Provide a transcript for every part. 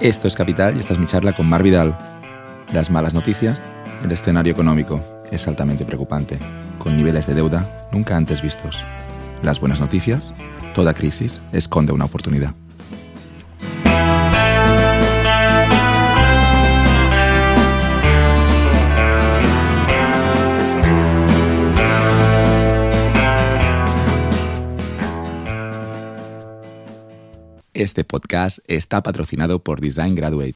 Esto es Capital y esta es mi charla con Mar Vidal. Las malas noticias, el escenario económico es altamente preocupante, con niveles de deuda nunca antes vistos. Las buenas noticias, toda crisis esconde una oportunidad. Este podcast está patrocinado por Design Graduate.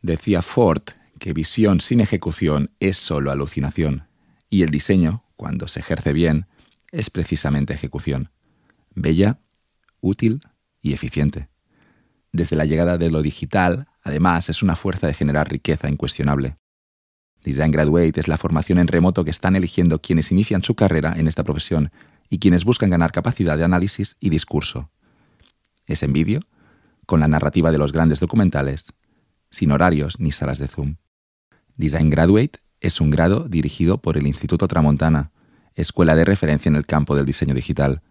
Decía Ford que visión sin ejecución es solo alucinación, y el diseño, cuando se ejerce bien, es precisamente ejecución. Bella, útil y eficiente. Desde la llegada de lo digital, además, es una fuerza de generar riqueza incuestionable. Design Graduate es la formación en remoto que están eligiendo quienes inician su carrera en esta profesión y quienes buscan ganar capacidad de análisis y discurso es en vídeo, con la narrativa de los grandes documentales, sin horarios ni salas de Zoom. Design Graduate es un grado dirigido por el Instituto Tramontana, escuela de referencia en el campo del diseño digital.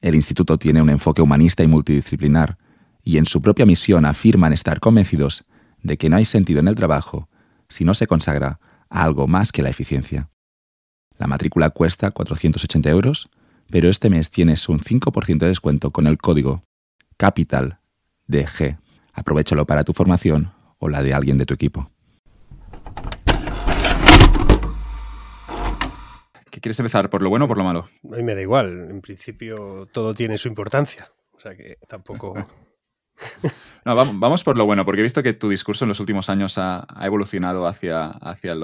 El instituto tiene un enfoque humanista y multidisciplinar, y en su propia misión afirman estar convencidos de que no hay sentido en el trabajo si no se consagra a algo más que la eficiencia. La matrícula cuesta 480 euros, pero este mes tienes un 5% de descuento con el código Capital de G. Aprovechalo para tu formación o la de alguien de tu equipo. ¿Qué quieres empezar? ¿Por lo bueno o por lo malo? A mí me da igual. En principio todo tiene su importancia. O sea que tampoco... no, vamos, por lo bueno, porque he visto que tu discurso en los últimos años ha, evolucionado hacia, hacia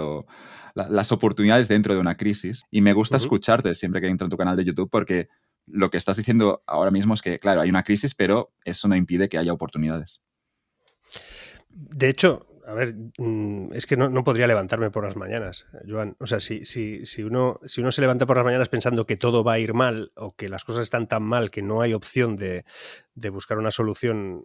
las oportunidades dentro de una crisis. Y me gusta escucharte siempre que entro en tu canal de YouTube porque lo que estás diciendo ahora mismo es que, claro, hay una crisis, pero eso no impide que haya oportunidades. De hecho, a ver, mm, es que no, podría levantarme por las mañanas, Joan. O sea, si, si, si, uno, si uno se levanta por las mañanas pensando que todo va a ir mal o que las cosas están tan mal que no hay opción de, de buscar una solución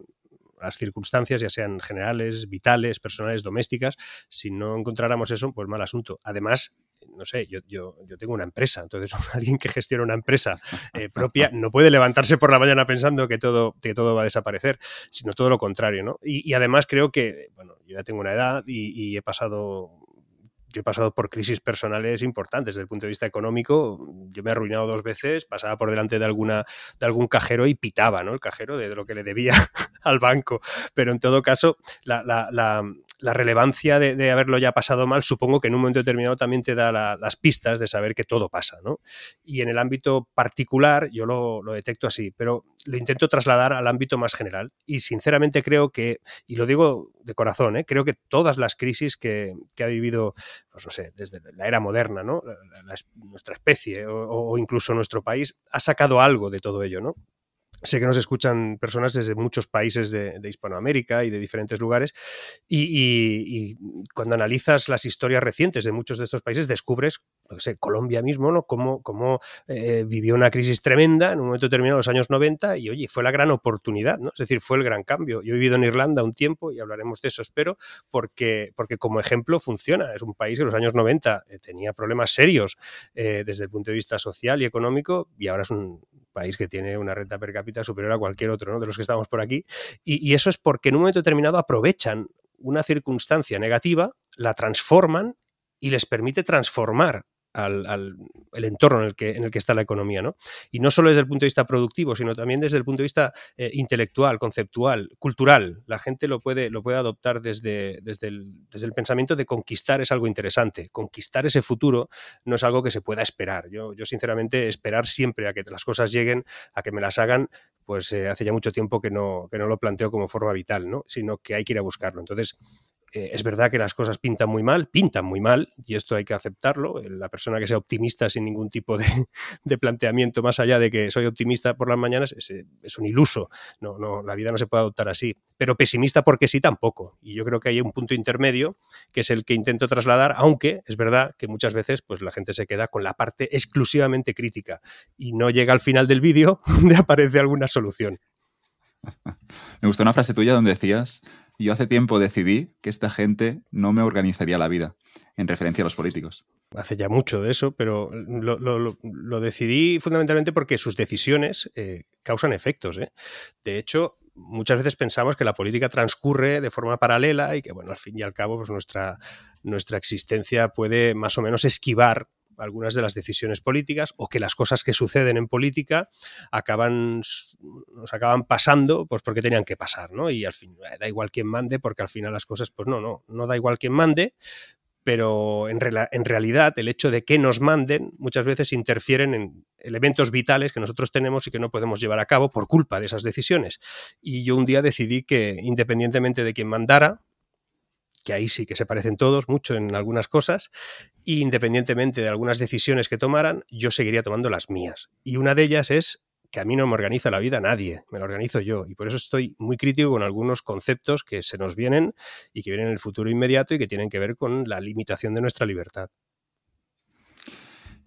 a las circunstancias, ya sean generales, vitales, personales, domésticas, si no encontráramos eso, pues mal asunto. Además, no sé, yo, yo, yo, tengo una empresa, entonces alguien que gestiona una empresa eh, propia no puede levantarse por la mañana pensando que todo, que todo va a desaparecer, sino todo lo contrario, ¿no? Y, además creo que, bueno, yo ya tengo una edad y he pasado yo he pasado por crisis personales importantes desde el punto de vista económico. Yo me he arruinado dos veces, pasaba por delante de, alguna, de algún cajero y pitaba, ¿no? El cajero de, lo que le debía al banco. Pero en todo caso, la, relevancia de, haberlo ya pasado mal, supongo que en un momento determinado también te da las pistas de saber que todo pasa, ¿no? Y en el ámbito particular, yo lo, lo detecto así, pero lo intento trasladar al ámbito más general. Y sinceramente creo que, y lo digo de corazón, ¿eh? creo que todas las crisis que, ha vivido, pues no sé, desde la era moderna, ¿no? nuestra especie o, o, incluso nuestro país, ha sacado algo de todo ello, ¿no? Sé que nos escuchan personas desde muchos países de, Hispanoamérica y de diferentes lugares y, cuando analizas las historias recientes de muchos de estos países descubres, no sé, Colombia mismo, ¿no? Cómo, cómo eh, vivió una crisis tremenda en un momento determinado, los años 90 y oye, fue la gran oportunidad, ¿no? Es decir, fue el gran cambio. Yo he vivido en Irlanda un tiempo y hablaremos de eso, espero, porque, porque como ejemplo funciona. Es un país que en los años 90 eh, tenía problemas serios eh, desde el punto de vista social y económico y ahora es un país que tiene una renta per cápita superior a cualquier otro ¿no? de los que estamos por aquí. Y, y eso es porque en un momento determinado aprovechan una circunstancia negativa, la transforman y les permite transformar al, el entorno en el, que, en el que está la economía. ¿no? Y no solo desde el punto de vista productivo, sino también desde el punto de vista eh, intelectual, conceptual, cultural. La gente lo puede, lo puede adoptar desde, desde, el, desde el pensamiento de conquistar es algo interesante. Conquistar ese futuro no es algo que se pueda esperar. Yo, yo sinceramente, esperar siempre a que las cosas lleguen, a que me las hagan, pues eh, hace ya mucho tiempo que no, que no lo planteo como forma vital, ¿no? sino que hay que ir a buscarlo. Entonces, eh, es verdad que las cosas pintan muy mal, pintan muy mal, y esto hay que aceptarlo. La persona que sea optimista sin ningún tipo de, planteamiento más allá de que soy optimista por las mañanas es, un iluso. No, no, la vida no se puede adoptar así. Pero pesimista porque sí tampoco. Y yo creo que hay un punto intermedio que es el que intento trasladar, aunque es verdad que muchas veces pues, la gente se queda con la parte exclusivamente crítica y no llega al final del vídeo donde aparece alguna solución. Me gustó una frase tuya donde decías yo hace tiempo decidí que esta gente no me organizaría la vida, en referencia a los políticos. Hace ya mucho de eso, pero lo, decidí fundamentalmente porque sus decisiones eh, causan efectos. ¿eh? De hecho, muchas veces pensamos que la política transcurre de forma paralela y que, bueno, al fin y al cabo, pues nuestra, nuestra existencia puede más o menos esquivar algunas de las decisiones políticas o que las cosas que suceden en política acaban nos acaban pasando pues porque tenían que pasar, ¿no? Y al fin eh, da igual quién mande porque al final las cosas pues no, no, no da igual quién mande, pero en, en, realidad el hecho de que nos manden muchas veces interfieren en elementos vitales que nosotros tenemos y que no podemos llevar a cabo por culpa de esas decisiones. Y yo un día decidí que independientemente de quién mandara, que ahí sí que se parecen todos mucho en algunas cosas, e independientemente de algunas decisiones que tomaran, yo seguiría tomando las mías. Y una de ellas es que a mí no me organiza la vida nadie, me la organizo yo. Y por eso estoy muy crítico con algunos conceptos que se nos vienen y que vienen en el futuro inmediato y que tienen que ver con la limitación de nuestra libertad.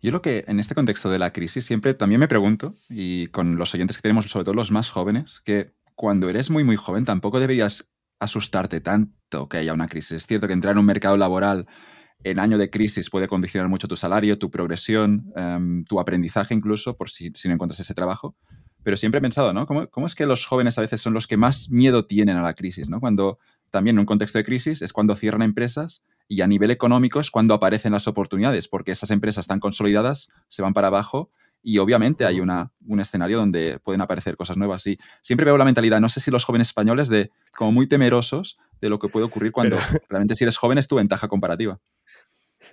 Yo lo que en este contexto de la crisis siempre también me pregunto, y con los oyentes que tenemos, sobre todo los más jóvenes, que cuando eres muy, muy joven tampoco deberías asustarte tanto que haya una crisis. Es cierto que entrar en un mercado laboral en año de crisis puede condicionar mucho tu salario, tu progresión, em, tu aprendizaje incluso, por si, no encuentras ese trabajo. Pero siempre he pensado, ¿no? ¿Cómo, ¿Cómo, es que los jóvenes a veces son los que más miedo tienen a la crisis, ¿no? Cuando también en un contexto de crisis es cuando cierran empresas y a nivel económico es cuando aparecen las oportunidades, porque esas empresas están consolidadas, se van para abajo y obviamente hay una, un escenario donde pueden aparecer cosas nuevas. Y siempre veo la mentalidad, no sé si los jóvenes españoles, de como muy temerosos de lo que puede ocurrir cuando realmente si eres joven es tu ventaja comparativa.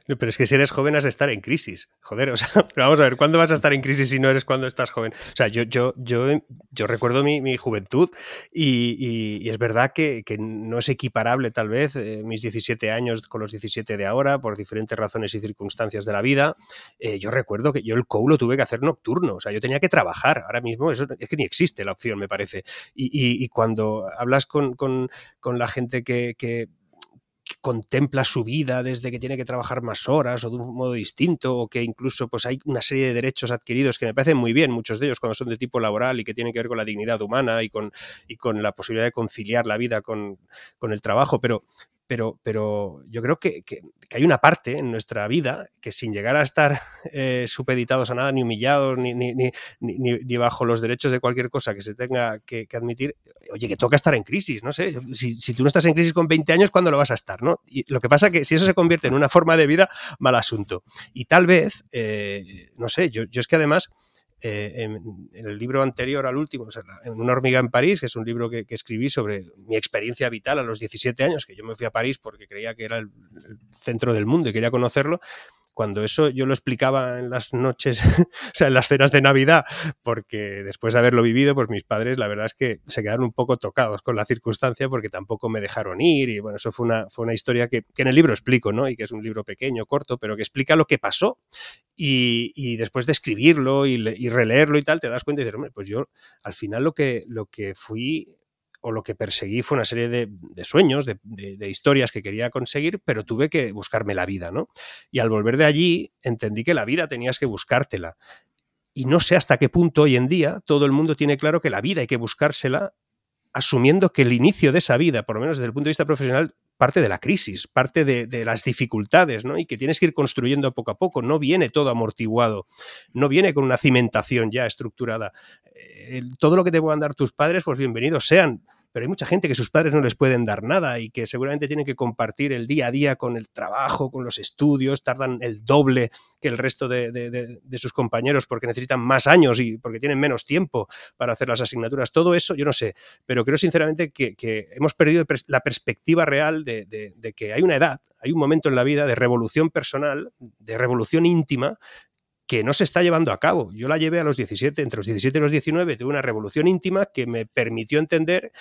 Pero es que si eres joven has de estar en crisis. Joder, o sea, vamos a ver, ¿cuándo vas a estar en crisis si no eres cuando estás joven? O sea, yo, yo, yo, yo recuerdo mi, juventud y, es verdad que, no es equiparable tal vez eh, mis 17 años con los 17 de ahora por diferentes razones y circunstancias de la vida. Eh, yo recuerdo que yo el COU lo tuve que hacer nocturno, o sea, yo tenía que trabajar. Ahora mismo es que ni existe la opción, me parece. Y, cuando hablas con, con, con la gente que, que contempla su vida desde que tiene que trabajar más horas o de un modo distinto o que incluso pues hay una serie de derechos adquiridos que me parecen muy bien, muchos de ellos cuando son de tipo laboral y que tienen que ver con la dignidad humana y con, y con la posibilidad de conciliar la vida con, con el trabajo, pero, pero, pero yo creo que, hay una parte en nuestra vida que sin llegar a estar eh, supeditados a nada, ni humillados, ni, ni, ni, ni, bajo los derechos de cualquier cosa que se tenga que, admitir, oye, que toca estar en crisis, no sé, si, si, tú no estás en crisis con 20 años, ¿cuándo lo vas a estar? ¿no? Y lo que pasa es que si eso se convierte en una forma de vida, mal asunto. Y tal vez, eh, no sé, yo, yo es que además eh, en, el libro anterior al último, en Una hormiga en París, que es un libro que, escribí sobre mi experiencia vital a los 17 años, que yo me fui a París porque creía que era el centro del mundo y quería conocerlo, cuando eso yo lo explicaba en las noches, o sea, en las cenas de Navidad, porque después de haberlo vivido, pues mis padres la verdad es que se quedaron un poco tocados con la circunstancia porque tampoco me dejaron ir y bueno, eso fue una, fue una historia que, en el libro explico, ¿no? Y que es un libro pequeño, corto, pero que explica lo que pasó y, después de escribirlo y, y, releerlo y tal, te das cuenta y dices, hombre, pues yo al final lo que, lo que fui o lo que perseguí fue una serie de, sueños, de, historias que quería conseguir, pero tuve que buscarme la vida, ¿no? Y al volver de allí entendí que la vida tenías que buscártela. Y no sé hasta qué punto hoy en día todo el mundo tiene claro que la vida hay que buscársela asumiendo que el inicio de esa vida, por lo menos desde el punto de vista profesional, parte de la crisis, parte de, las dificultades, ¿no? Y que tienes que ir construyendo poco a poco. No viene todo amortiguado, no viene con una cimentación ya estructurada. Eh, todo lo que te puedan dar tus padres, pues bienvenidos sean pero hay mucha gente que sus padres no les pueden dar nada y que seguramente tienen que compartir el día a día con el trabajo, con los estudios, tardan el doble que el resto de, sus compañeros porque necesitan más años y porque tienen menos tiempo para hacer las asignaturas. Todo eso, yo no sé, pero creo sinceramente que, que hemos perdido la perspectiva real de que hay una edad, hay un momento en la vida de revolución personal, de revolución íntima, que no se está llevando a cabo. Yo la llevé a los 17, entre los 17 y los 19, tuve una revolución íntima que me permitió entender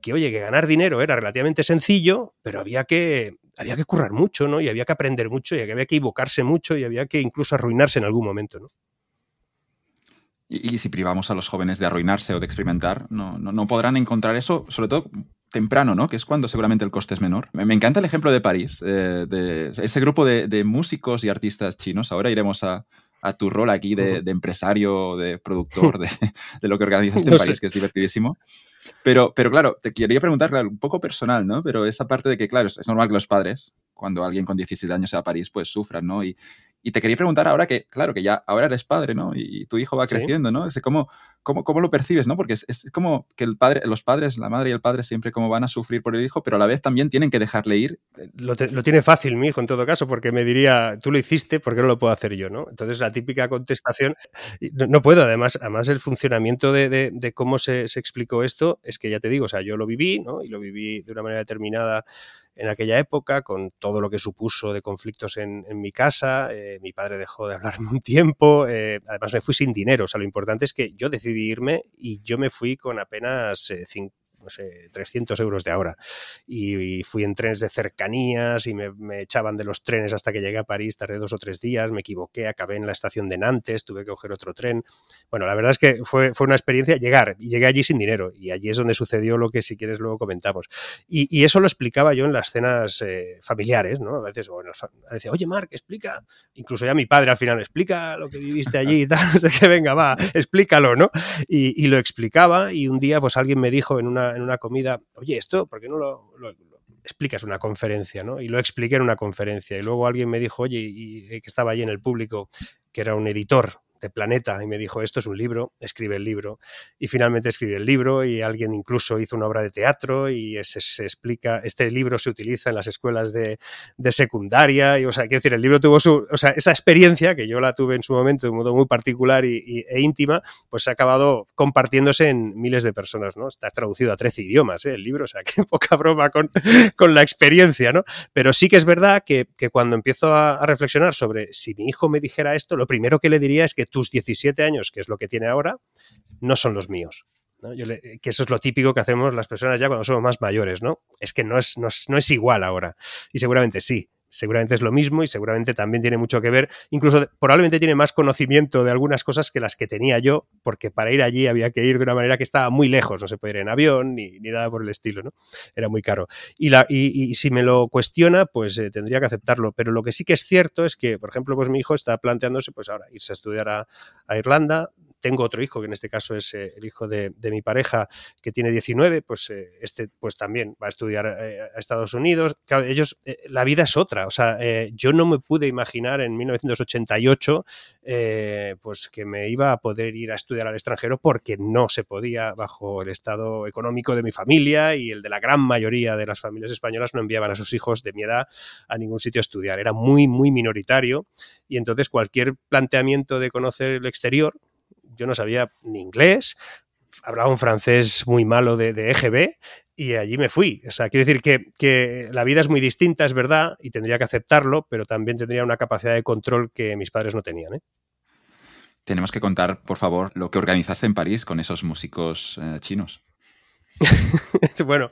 que, oye, que ganar dinero era relativamente sencillo, pero había que, había que currar mucho, ¿no? Y había que aprender mucho, y había que equivocarse mucho, y había que incluso arruinarse en algún momento, ¿no? Y, si privamos a los jóvenes de arruinarse o de experimentar, no, no, podrán encontrar eso, sobre todo temprano, ¿no? Que es cuando seguramente el coste es menor. Me, encanta el ejemplo de París, eh, de ese grupo de, músicos y artistas chinos. Ahora iremos a, tu rol aquí de, empresario, de productor, de, lo que organizas en París, que es divertidísimo. Pero, pero claro, te quería preguntar, un poco personal, ¿no? Pero esa parte de que, claro, es, normal que los padres, cuando alguien con 17 años sea a París, pues sufran, ¿no? Y, Y te quería preguntar ahora que, claro, que ya ahora eres padre, ¿no? Y, tu hijo va creciendo, ¿no? ¿cómo, cómo, cómo, lo percibes, ¿no? Porque es, como que el padre, los padres, la madre y el padre siempre como van a sufrir por el hijo, pero a la vez también tienen que dejarle ir. Lo, tiene fácil mi hijo en todo caso, porque me diría, tú lo hiciste, ¿por qué no lo puedo hacer yo, ¿no? Entonces la típica contestación, no, puedo, además, además el funcionamiento de, de, cómo se, se, explicó esto es que ya te digo, o sea, yo lo viví, ¿no? Y lo viví de una manera determinada en aquella época, con todo lo que supuso de conflictos en, mi casa. Eh, mi padre dejó de hablarme un tiempo. Eh, además, me fui sin dinero. O sea, lo importante es que yo decidí irme y yo me fui con apenas eh, no sé, 300 euros de ahora. Y, fui en trenes de cercanías y me, echaban de los trenes hasta que llegué a París, tardé dos o tres días, me equivoqué, acabé en la estación de Nantes, tuve que coger otro tren. Bueno, la verdad es que fue, fue una experiencia llegar y llegué allí sin dinero y allí es donde sucedió lo que si quieres luego comentamos. Y, eso lo explicaba yo en las cenas eh, familiares, ¿no? A veces, bueno, decía, oye, Marc, explica, incluso ya mi padre al final, explica lo que viviste allí y tal, no venga, va, explícalo, ¿no? Y, y lo explicaba y un día pues alguien me dijo en una en una comida, oye, esto, ¿por qué no lo, explicas en una conferencia? ¿no? Y lo expliqué en una conferencia. Y luego alguien me dijo, oye, y, que estaba allí en el público, que era un editor de Planeta y me dijo, esto es un libro, escribe el libro. Y finalmente escribí el libro y alguien incluso hizo una obra de teatro y se, explica, este libro se utiliza en las escuelas de, secundaria. Y, o sea, quiero decir, el libro tuvo su, o sea, esa experiencia que yo la tuve en su momento de modo muy particular y, e íntima, pues se ha acabado compartiéndose en miles de personas, ¿no? Está traducido a 13 idiomas, ¿eh? el libro, o sea, qué poca broma con, con la experiencia, ¿no? Pero sí que es verdad que, cuando empiezo a reflexionar sobre si mi hijo me dijera esto, lo primero que le diría es que tus 17 años, que es lo que tiene ahora, no son los míos. que eso es lo típico que hacemos las personas ya cuando somos más mayores, ¿no? Es que no es, no es, no es igual ahora. Y seguramente sí, seguramente es lo mismo y seguramente también tiene mucho que ver, incluso probablemente tiene más conocimiento de algunas cosas que las que tenía yo, porque para ir allí había que ir de una manera que estaba muy lejos, no se puede ir en avión ni, nada por el estilo, ¿no? Era muy caro. Y, la, y, si me lo cuestiona, pues eh, tendría que aceptarlo, pero lo que sí que es cierto es que, por ejemplo, pues mi hijo está planteándose, pues ahora irse a estudiar a Irlanda, tengo otro hijo, que en este caso es eh, el hijo de, mi pareja, que tiene 19, pues eh, este pues también va a estudiar eh, a Estados Unidos. Ellos, la vida es otra. O sea, yo no me pude imaginar en 1988 pues que me iba a poder ir a estudiar al extranjero porque no se podía bajo el estado económico de mi familia y el de la gran mayoría de las familias españolas no enviaban a sus hijos de mi edad a ningún sitio a estudiar. Era muy, muy minoritario y entonces cualquier planteamiento de conocer el exterior, yo no sabía ni inglés, hablaba un francés muy malo de, EGB y allí me fui. O sea, quiero decir que, la vida es muy distinta, es verdad, y tendría que aceptarlo, pero también tendría una capacidad de control que mis padres no tenían. ¿eh? Tenemos que contar, por favor, lo que organizaste en París con esos músicos eh, chinos. bueno,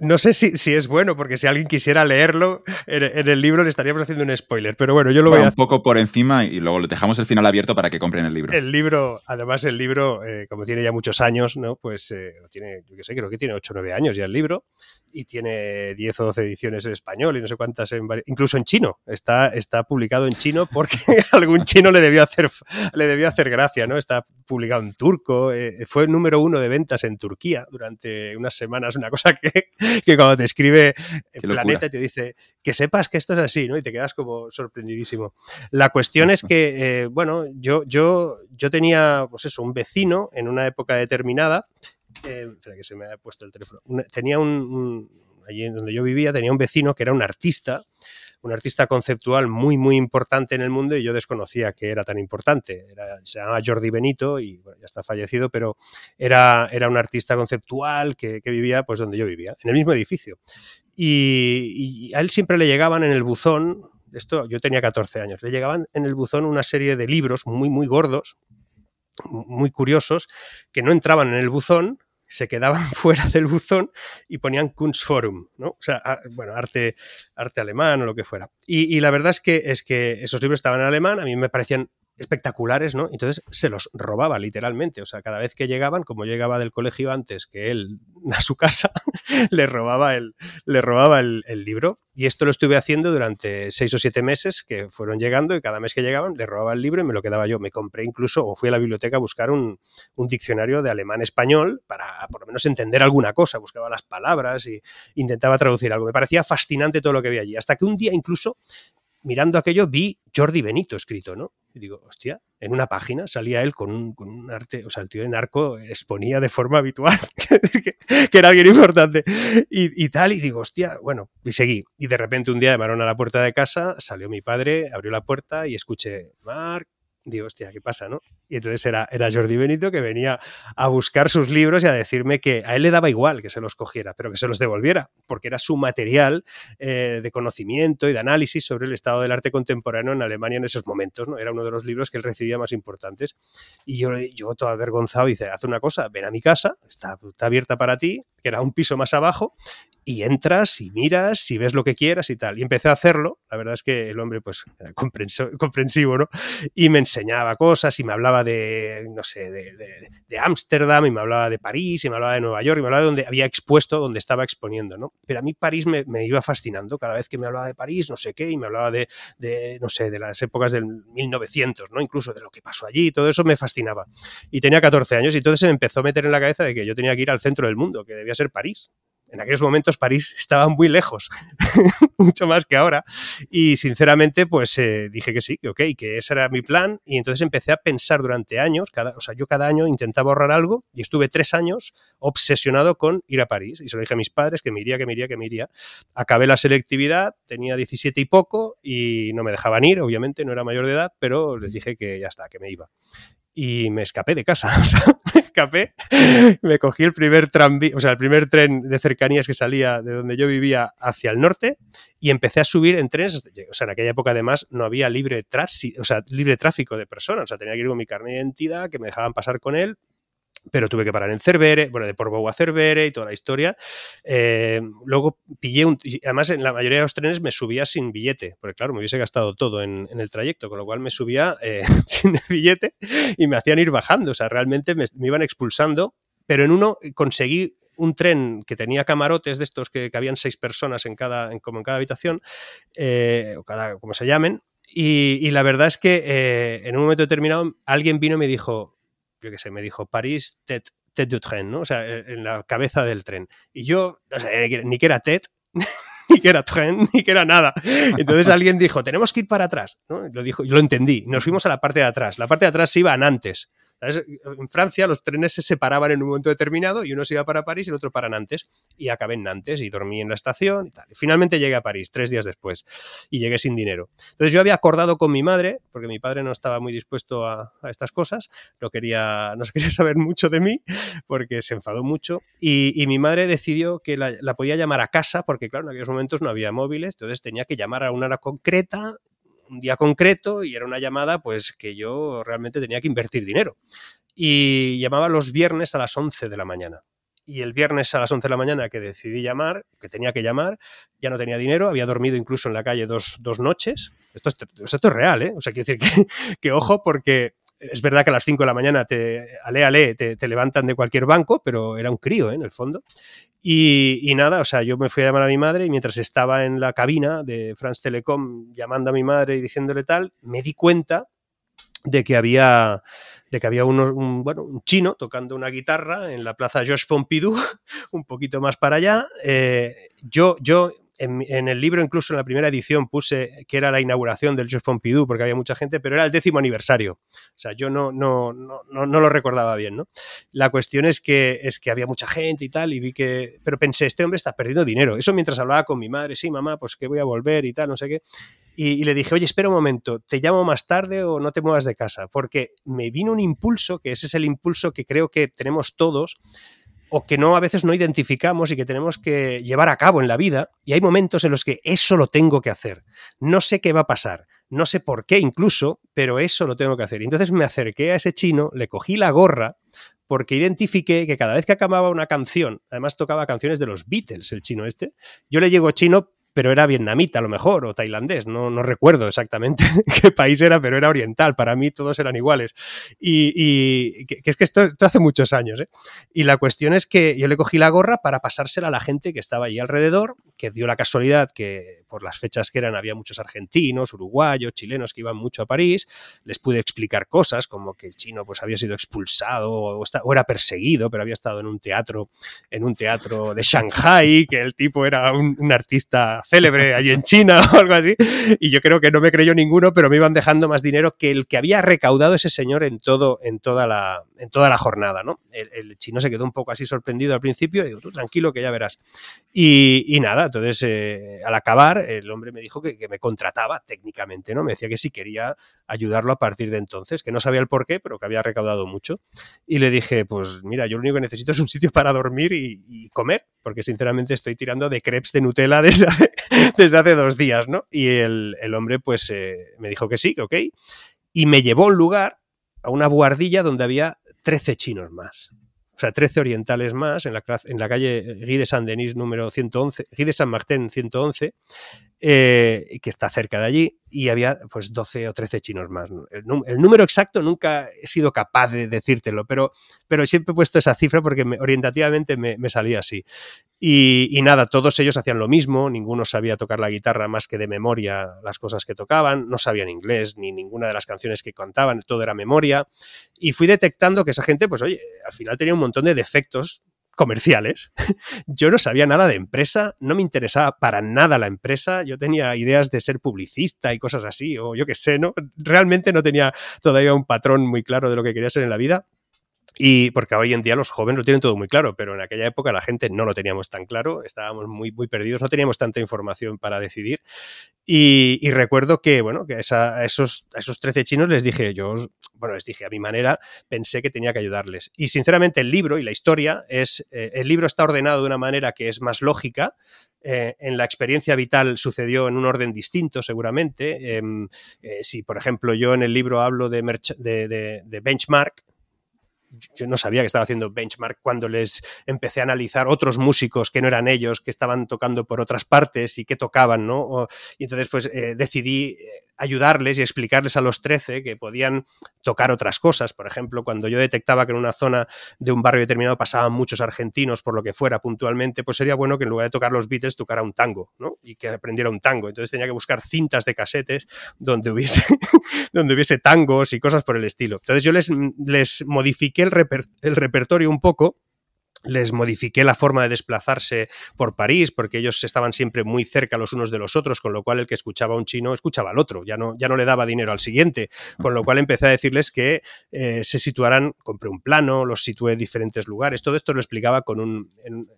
no sé si, si, es bueno, porque si alguien quisiera leerlo en, el libro le estaríamos haciendo un spoiler, pero bueno, yo lo voy a... Un poco por encima y luego le dejamos el final abierto para que compren el libro. El libro, además el libro, eh, como tiene ya muchos años, ¿no? Pues eh, tiene, yo qué sé, creo que tiene 8 o 9 años ya el libro y tiene 10 o 12 ediciones en español y no sé cuántas en... Incluso en chino, está, está publicado en chino porque algún chino le debió hacer, le debió hacer gracia, ¿no? Está publicado en turco, eh, fue número uno de ventas en Turquía durante unas semanas, una cosa que, que cuando te escribe el Planeta te dice que sepas que esto es así, ¿no? Y te quedas como sorprendidísimo. La cuestión es que, eh, bueno, yo, yo, yo tenía, pues eso, un vecino en una época determinada, eh, que se me ha puesto el teléfono, tenía un, allí donde yo vivía, tenía un vecino que era un artista, un artista conceptual muy, muy importante en el mundo y yo desconocía que era tan importante. se llama Jordi Benito y ya está fallecido, pero era, era un artista conceptual que, vivía pues donde yo vivía, en el mismo edificio. Y, a él siempre le llegaban en el buzón, esto yo tenía 14 años, le llegaban en el buzón una serie de libros muy, muy gordos, muy curiosos, que no entraban en el buzón, se quedaban fuera del buzón y ponían Kunstforum, ¿no? O sea, bueno, arte, arte alemán o lo que fuera. Y, y, la verdad es que, es que esos libros estaban en alemán, a mí me parecían espectaculares, ¿no? Entonces se los robaba literalmente, o sea, cada vez que llegaban, como llegaba del colegio antes que él a su casa, le robaba el, le robaba el, libro. Y esto lo estuve haciendo durante seis o siete meses que fueron llegando y cada mes que llegaban le robaba el libro y me lo quedaba yo. Me compré incluso o fui a la biblioteca a buscar un, un diccionario de alemán-español para por lo menos entender alguna cosa, buscaba las palabras y intentaba traducir algo. Me parecía fascinante todo lo que había allí, hasta que un día incluso mirando aquello vi Jordi Benito escrito, ¿no? Y digo, hostia, en una página salía él con un, arte, o sea, el tío en arco exponía de forma habitual, que, era alguien importante y, tal, y digo, hostia, bueno, y seguí. Y de repente un día llamaron a la puerta de casa, salió mi padre, abrió la puerta y escuché, Marc, digo, hostia, ¿qué pasa, no? Y entonces era, era Jordi Benito que venía a buscar sus libros y a decirme que a él le daba igual que se los cogiera, pero que se los devolviera, porque era su material eh, de conocimiento y de análisis sobre el estado del arte contemporáneo en Alemania en esos momentos, ¿no? Era uno de los libros que él recibía más importantes. Y yo, yo todo avergonzado, dice, haz una cosa, ven a mi casa, está, está abierta para ti, que era un piso más abajo, y entras y miras y ves lo que quieras y tal. Y empecé a hacerlo. La verdad es que el hombre, pues, era comprensivo, ¿no? Y me enseñaba cosas y me hablaba de, no sé, de Ámsterdam y me hablaba de París y me hablaba de Nueva York y me hablaba de donde había expuesto, donde estaba exponiendo, ¿no? Pero a mí París me, iba fascinando. Cada vez que me hablaba de París, no sé qué, y me hablaba de, no sé, de las épocas del 1900, ¿no? Incluso de lo que pasó allí, todo eso me fascinaba. Y tenía 14 años y entonces se me empezó a meter en la cabeza de que yo tenía que ir al centro del mundo, que debía ser París en aquellos momentos París estaba muy lejos, mucho más que ahora. Y sinceramente, pues eh, dije que sí, que ok, que ese era mi plan. Y entonces empecé a pensar durante años, cada, o sea, yo cada año intentaba ahorrar algo y estuve tres años obsesionado con ir a París. Y se lo dije a mis padres que me iría, que me iría, que me iría. Acabé la selectividad, tenía 17 y poco y no me dejaban ir, obviamente, no era mayor de edad, pero les dije que ya está, que me iba y me escapé de casa. O sea, me escapé, me cogí el primer o sea, el primer tren de cercanías que salía de donde yo vivía hacia el norte y empecé a subir en trenes. O sea, en aquella época además no había libre, o sea, libre tráfico de personas. O sea, tenía que ir con mi carnet de identidad, que me dejaban pasar con él pero tuve que parar en Cervere, bueno, de Portbou a Cervere y toda la historia. Eh, luego pillé un... Además, en la mayoría de los trenes me subía sin billete, porque claro, me hubiese gastado todo en, el trayecto, con lo cual me subía eh, sin el billete y me hacían ir bajando. O sea, realmente me, iban expulsando, pero en uno conseguí un tren que tenía camarotes de estos que, habían seis personas en cada, en, como en cada habitación, eh, o cada, como se llamen, y, la verdad es que en un momento determinado alguien vino y me dijo, yo qué sé, me dijo París, tête, tête du tren, ¿no? O sea, en la cabeza del tren. Y yo, ni que era tête, ni que era tren, ni que era nada. Entonces alguien dijo, tenemos que ir para atrás, ¿no? Lo dijo, yo lo entendí. Nos fuimos a la parte de atrás. La parte de atrás se iba a En Francia los trenes se separaban en un momento determinado y uno se iba para París y el otro para Nantes. Y acabé en Nantes y dormí en la estación finalmente llegué a París tres días después y llegué sin dinero. Entonces yo había acordado con mi madre, porque mi padre no estaba muy dispuesto a, estas cosas, no quería, no quería saber mucho de mí porque se enfadó mucho y, mi madre decidió que la, la podía llamar a casa porque claro, en aquellos momentos no había móviles, entonces tenía que llamar a una hora concreta un día concreto y era una llamada pues que yo realmente tenía que invertir dinero. Y llamaba los viernes a las 11 de la mañana. Y el viernes a las 11 de la mañana que decidí llamar, que tenía que llamar, ya no tenía dinero, había dormido incluso en la calle dos, noches. Esto es, esto es real, ¿eh? O sea, quiero decir que, ojo, porque es verdad que a las 5 de la mañana te, ale, ale, te, te, levantan de cualquier banco, pero era un crío, ¿eh? en el fondo. Y, nada, o sea, yo me fui a llamar a mi madre y mientras estaba en la cabina de France Telecom llamando a mi madre y diciéndole tal, me di cuenta de que había de que había un, bueno, un chino tocando una guitarra en la plaza Georges Pompidou, un poquito más para allá. Eh, yo, yo en, el libro, incluso en la primera edición, puse que era la inauguración del Georges Pompidou, porque había mucha gente, pero era el décimo aniversario. O sea, yo no, no, no, no, lo recordaba bien, ¿no? La cuestión es que, es que había mucha gente y tal, y vi que. Pero pensé, este hombre está perdiendo dinero. Eso mientras hablaba con mi madre, sí, mamá, pues que voy a volver y tal, no sé qué. Y, y, le dije, oye, espera un momento, ¿te llamo más tarde o no te muevas de casa? Porque me vino un impulso, que ese es el impulso que creo que tenemos todos, o que no a veces no identificamos y que tenemos que llevar a cabo en la vida y hay momentos en los que eso lo tengo que hacer. No sé qué va a pasar, no sé por qué incluso, pero eso lo tengo que hacer. Y entonces me acerqué a ese chino, le cogí la gorra porque identifiqué que cada vez que acababa una canción, además tocaba canciones de los Beatles, el chino este, yo le llego chino pero era vietnamita a lo mejor, o tailandés, no, no recuerdo exactamente qué país era, pero era oriental, para mí todos eran iguales. Y, que, es que esto, hace muchos años, ¿eh? Y la cuestión es que yo le cogí la gorra para pasársela a la gente que estaba allí alrededor, que dio la casualidad que por las fechas que eran había muchos argentinos, uruguayos, chilenos que iban mucho a París, les pude explicar cosas como que el chino pues había sido expulsado o, era perseguido, pero había estado en un teatro, en un teatro de Shanghai, que el tipo era un artista célebre allí en China o algo así. Y yo creo que no me creyó ninguno, pero me iban dejando más dinero que el que había recaudado ese señor en, todo, en, toda, la, en toda la jornada, ¿no? El, chino se quedó un poco así sorprendido al principio y digo, tú tranquilo que ya verás. Y, nada, entonces eh, al acabar el hombre me dijo que, que, me contrataba técnicamente, ¿no? Me decía que si quería ayudarlo a partir de entonces, que no sabía el por qué, pero que había recaudado mucho. Y le dije, pues mira, yo lo único que necesito es un sitio para dormir y, comer, porque sinceramente estoy tirando de crepes de Nutella desde hace, desde hace dos días, ¿no? Y el, hombre pues eh, me dijo que sí, que ok, y me llevó a un lugar, a una buhardilla donde había 13 chinos más o sea, 13 orientales más, en la, calle Guy de Saint-Denis número 111, Guy de Saint-Martin 111, eh, que está cerca de allí, y había pues 12 o 13 chinos más. El, número exacto nunca he sido capaz de decírtelo, pero, pero siempre he puesto esa cifra porque orientativamente me, salía así. Y, nada, todos ellos hacían lo mismo, ninguno sabía tocar la guitarra más que de memoria las cosas que tocaban, no sabían inglés ni ninguna de las canciones que cantaban, todo era memoria. Y fui detectando que esa gente, pues oye, al final tenía un montón de defectos comerciales. Yo no sabía nada de empresa, no me interesaba para nada la empresa, yo tenía ideas de ser publicista y cosas así, o yo qué sé, ¿no? Realmente no tenía todavía un patrón muy claro de lo que quería ser en la vida. Y porque hoy en día los jóvenes lo tienen todo muy claro, pero en aquella época la gente no lo teníamos tan claro, estábamos muy, muy perdidos, no teníamos tanta información para decidir. Y, recuerdo que, bueno, que a, esos, a esos 13 chinos les dije, yo, bueno, les dije a mi manera, pensé que tenía que ayudarles. Y sinceramente el libro y la historia es, eh, el libro está ordenado de una manera que es más lógica, eh, en la experiencia vital sucedió en un orden distinto, seguramente. Em, eh, si, por ejemplo, yo en el libro hablo de benchmark, yo no sabía que estaba haciendo benchmark cuando les empecé a analizar otros músicos que no eran ellos, que estaban tocando por otras partes y que tocaban, ¿no? y entonces, pues eh, decidí eh, ayudarles y explicarles a los 13 que podían tocar otras cosas. Por ejemplo, cuando yo detectaba que en una zona de un barrio determinado pasaban muchos argentinos, por lo que fuera puntualmente, pues sería bueno que en lugar de tocar los Beatles tocara un tango, ¿no? Y que aprendiera un tango. Entonces tenía que buscar cintas de casetes donde hubiese, donde hubiese tangos y cosas por el estilo. Entonces yo les, les modifiqué el, el repertorio un poco les modifiqué la forma de desplazarse por París, porque ellos estaban siempre muy cerca los unos de los otros, con lo cual el que escuchaba a un chino escuchaba al otro, ya no, ya no le daba dinero al siguiente, con lo cual empecé a decirles que eh, se situaran, compré un plano, los situé en diferentes lugares, todo esto lo explicaba con un,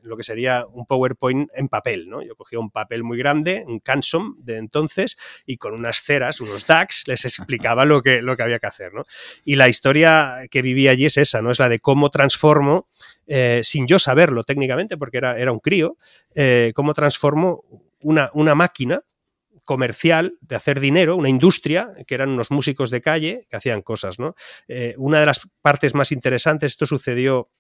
lo que sería un PowerPoint en papel, ¿no? Yo cogía un papel muy grande, un Cansom de entonces, y con unas ceras, unos DAX, les explicaba lo que, lo que había que hacer, ¿no? Y la historia que viví allí es esa, ¿no? Es la de cómo transformo eh, sin yo saberlo técnicamente, porque era, era un crío, eh, cómo transformó una, una máquina comercial de hacer dinero, una industria, que eran unos músicos de calle que hacían cosas. ¿no? Eh, una de las partes más interesantes, esto sucedió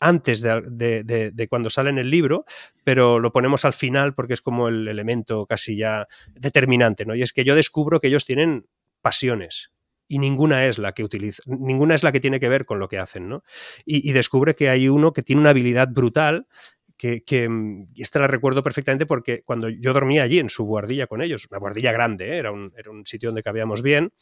antes de, cuando sale en el libro, pero lo ponemos al final porque es como el elemento casi ya determinante, ¿no? Y es que yo descubro que ellos tienen pasiones, y ninguna es la que utiliza, ninguna es la que tiene que ver con lo que hacen, ¿no? Y, descubre que hay uno que tiene una habilidad brutal que, mm, y esta la recuerdo perfectamente porque cuando yo dormía allí en su guardilla con ellos, una guardilla grande, ¿eh? era, un, era, un, sitio donde cabíamos bien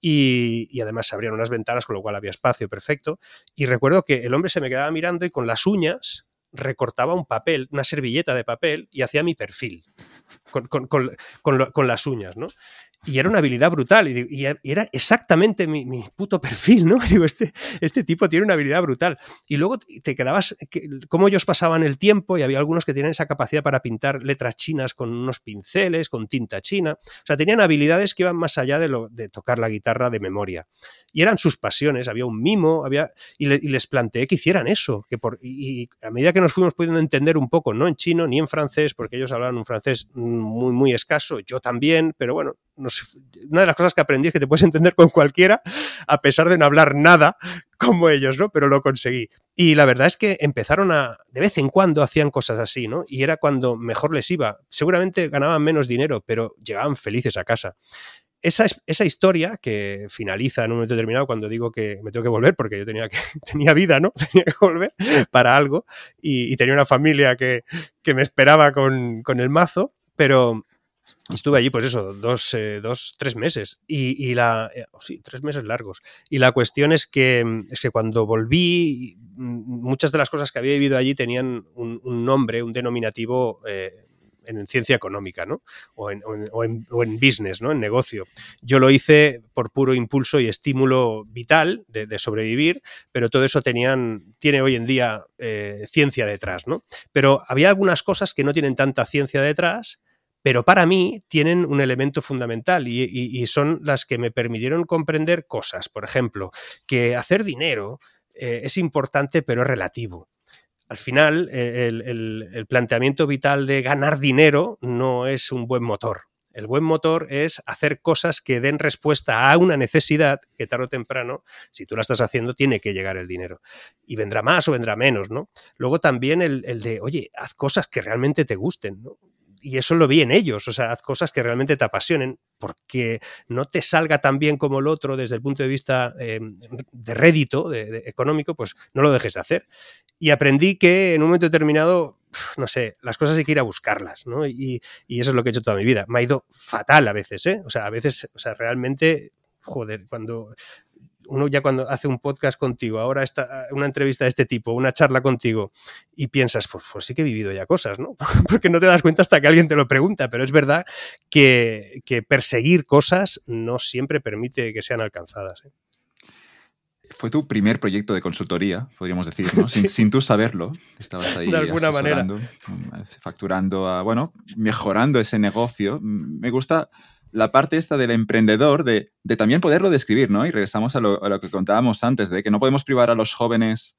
y, y, además se abrían unas ventanas con lo cual había espacio perfecto y recuerdo que el hombre se me quedaba mirando y con las uñas recortaba un papel, una servilleta de papel y hacía mi perfil con, con, con, con las uñas, ¿no? Y era una habilidad brutal. Y, era exactamente mi, puto perfil, ¿no? Digo, este, este tipo tiene una habilidad brutal. Y luego te quedabas, cómo ellos pasaban el tiempo, y había algunos que tenían esa capacidad para pintar letras chinas con unos pinceles, con tinta china. O sea, tenían habilidades que iban más allá de, lo, de tocar la guitarra de memoria. Y eran sus pasiones, había un mimo, había, y, les planteé que hicieran eso. Que por, y, a medida que nos fuimos pudiendo entender un poco, no en chino ni en francés, porque ellos hablaban un francés muy, muy escaso, yo también, pero bueno, una de las cosas que aprendí es que te puedes entender con cualquiera, a pesar de no hablar nada como ellos, ¿no? Pero lo conseguí. Y la verdad es que empezaron a, de vez en cuando hacían cosas así, ¿no? Y era cuando mejor les iba. Seguramente ganaban menos dinero, pero llegaban felices a casa. Esa, esa, historia que finaliza en un momento determinado cuando digo que me tengo que volver porque yo tenía, tenía vida, ¿no? Tenía que volver para algo y, tenía una familia que, que me esperaba con, con, el mazo, pero Estuve allí, pues eso, dos, eh, dos tres meses. Y, la. Eh, oh, sí, tres meses largos. Y la cuestión es que, es que cuando volví, muchas de las cosas que había vivido allí tenían un, nombre, un denominativo eh, en ciencia económica, ¿no? O en, o, en, business, ¿no? En negocio. Yo lo hice por puro impulso y estímulo vital de, sobrevivir, pero todo eso tenían, tiene hoy en día ciencia detrás, ¿no? Pero había algunas cosas que no tienen tanta ciencia detrás pero para mí tienen un elemento fundamental y, son las que me permitieron comprender cosas. Por ejemplo, que hacer dinero eh, es importante, pero es relativo. Al final, el, el, el planteamiento vital de ganar dinero no es un buen motor. El buen motor es hacer cosas que den respuesta a una necesidad que tarde o temprano, si tú la estás haciendo, tiene que llegar el dinero. Y vendrá más o vendrá menos, ¿no? Luego también el, el de, oye, haz cosas que realmente te gusten, ¿no? Y eso lo vi en ellos, o sea, haz cosas que realmente te apasionen, porque no te salga tan bien como el otro desde el punto de vista eh, de rédito de, económico, pues no lo dejes de hacer. Y aprendí que en un momento determinado, no sé, las cosas hay que ir a buscarlas, ¿no? Y, y, eso es lo que he hecho toda mi vida. Me ha ido fatal a veces, ¿eh? O sea, a veces, o sea, realmente, joder, cuando uno ya cuando hace un podcast contigo, ahora está una entrevista de este tipo, una charla contigo, y piensas, pues, pues sí que he vivido ya cosas, ¿no? Porque no te das cuenta hasta que alguien te lo pregunta, pero es verdad que, que perseguir cosas no siempre permite que sean alcanzadas. ¿eh? Fue tu primer proyecto de consultoría, podríamos decir, ¿no? Sin, sí. sin tú saberlo. Estabas ahí de alguna manera. facturando, a, bueno, mejorando ese negocio. Me gusta la parte esta del emprendedor, de, también poderlo describir, ¿no? Y regresamos a lo, lo, que contábamos antes, de que no podemos privar a los jóvenes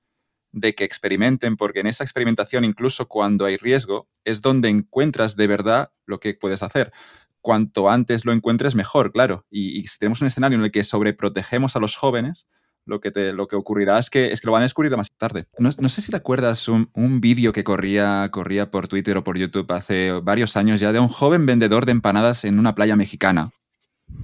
de que experimenten, porque en esa experimentación, incluso cuando hay riesgo, es donde encuentras de verdad lo que puedes hacer. Cuanto antes lo encuentres, mejor, claro. Y, y si tenemos un escenario en el que sobreprotegemos a los jóvenes, lo que, te, lo que ocurrirá es que, es que lo van a descubrir más tarde. No, no sé si te acuerdas un, un vídeo que corría, corría por Twitter o por YouTube hace varios años ya de un joven vendedor de empanadas en una playa mexicana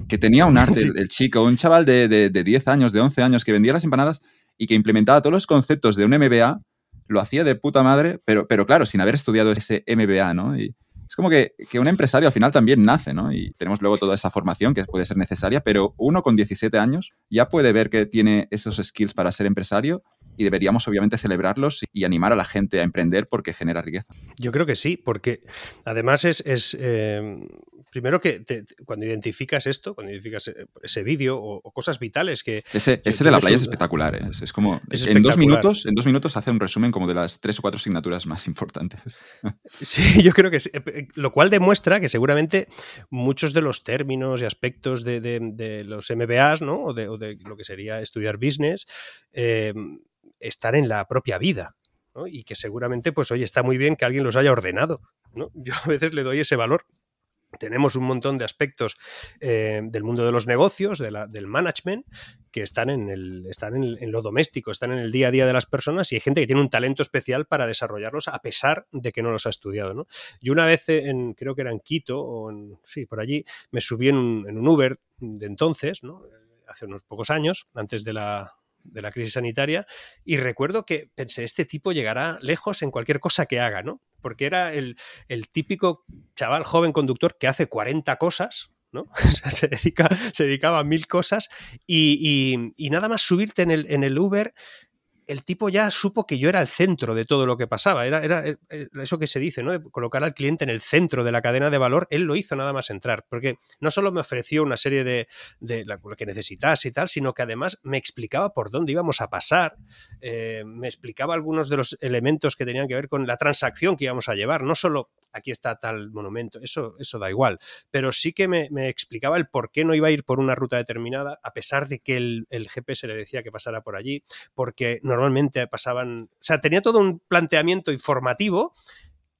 que tenía un arte, sí. el, el, chico, un chaval de, de, de 10 años, de 11 años, que vendía las empanadas y que implementaba todos los conceptos de un MBA, lo hacía de puta madre, pero, pero claro, sin haber estudiado ese MBA, ¿no? Y, es como que, que, un empresario al final también nace, ¿no? Y tenemos luego toda esa formación que puede ser necesaria, pero uno con 17 años ya puede ver que tiene esos skills para ser empresario y deberíamos obviamente celebrarlos y animar a la gente a emprender porque genera riqueza. Yo creo que sí, porque además es, es eh, primero que te, cuando identificas esto, cuando identificas ese vídeo o, o, cosas vitales que... Ese, ese de la playa es espectacular, ¿eh? es, es, como... Es en, dos minutos, en dos minutos hace un resumen como de las tres o cuatro asignaturas más importantes. Sí, yo creo que sí. Lo cual demuestra que seguramente muchos de los términos y aspectos de, de, de los MBAs, ¿no? O de, o de, lo que sería estudiar business, eh, están en la propia vida. ¿no? Y que seguramente, pues, oye, está muy bien que alguien los haya ordenado. ¿no? Yo a veces le doy ese valor tenemos un montón de aspectos eh, del mundo de los negocios, del management, que están, en, el, están en, en, lo doméstico, están en el día a día de las personas y hay gente que tiene un talento especial para desarrollarlos a pesar de que no los ha estudiado. ¿no? Yo una vez, en, creo que era en Quito, o en, sí, por allí, me subí en un, en un Uber de entonces, ¿no? hace unos pocos años, antes de la, de la crisis sanitaria y recuerdo que pensé, este tipo llegará lejos en cualquier cosa que haga, ¿no? Porque era el, el típico chaval joven conductor que hace 40 cosas, ¿no? O sea, se, dedica, se dedicaba a mil cosas y, y, y, nada más subirte en el, en el Uber el tipo ya supo que yo era el centro de todo lo que pasaba. Era, era, era, eso que se dice, ¿no? De colocar al cliente en el centro de la cadena de valor. Él lo hizo nada más entrar, porque no solo me ofreció una serie de, lo que necesitase y tal, sino que además me explicaba por dónde íbamos a pasar, eh, me explicaba algunos de los elementos que tenían que ver con la transacción que íbamos a llevar. No solo aquí está tal monumento, eso, eso da igual, pero sí que me, me explicaba el por qué no iba a ir por una ruta determinada, a pesar de que el, el GPS le decía que pasara por allí, porque no normalmente pasaban, o sea, tenía todo un planteamiento informativo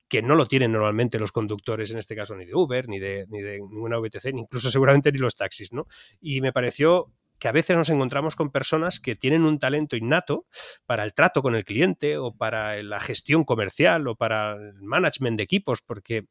que no lo tienen normalmente los conductores, en este caso ni de Uber, ni de, ni de ninguna VTC, ni incluso seguramente ni los taxis, ¿no? Y me pareció que a veces nos encontramos con personas que tienen un talento innato para el trato con el cliente o para la gestión comercial o para el management de equipos, porque,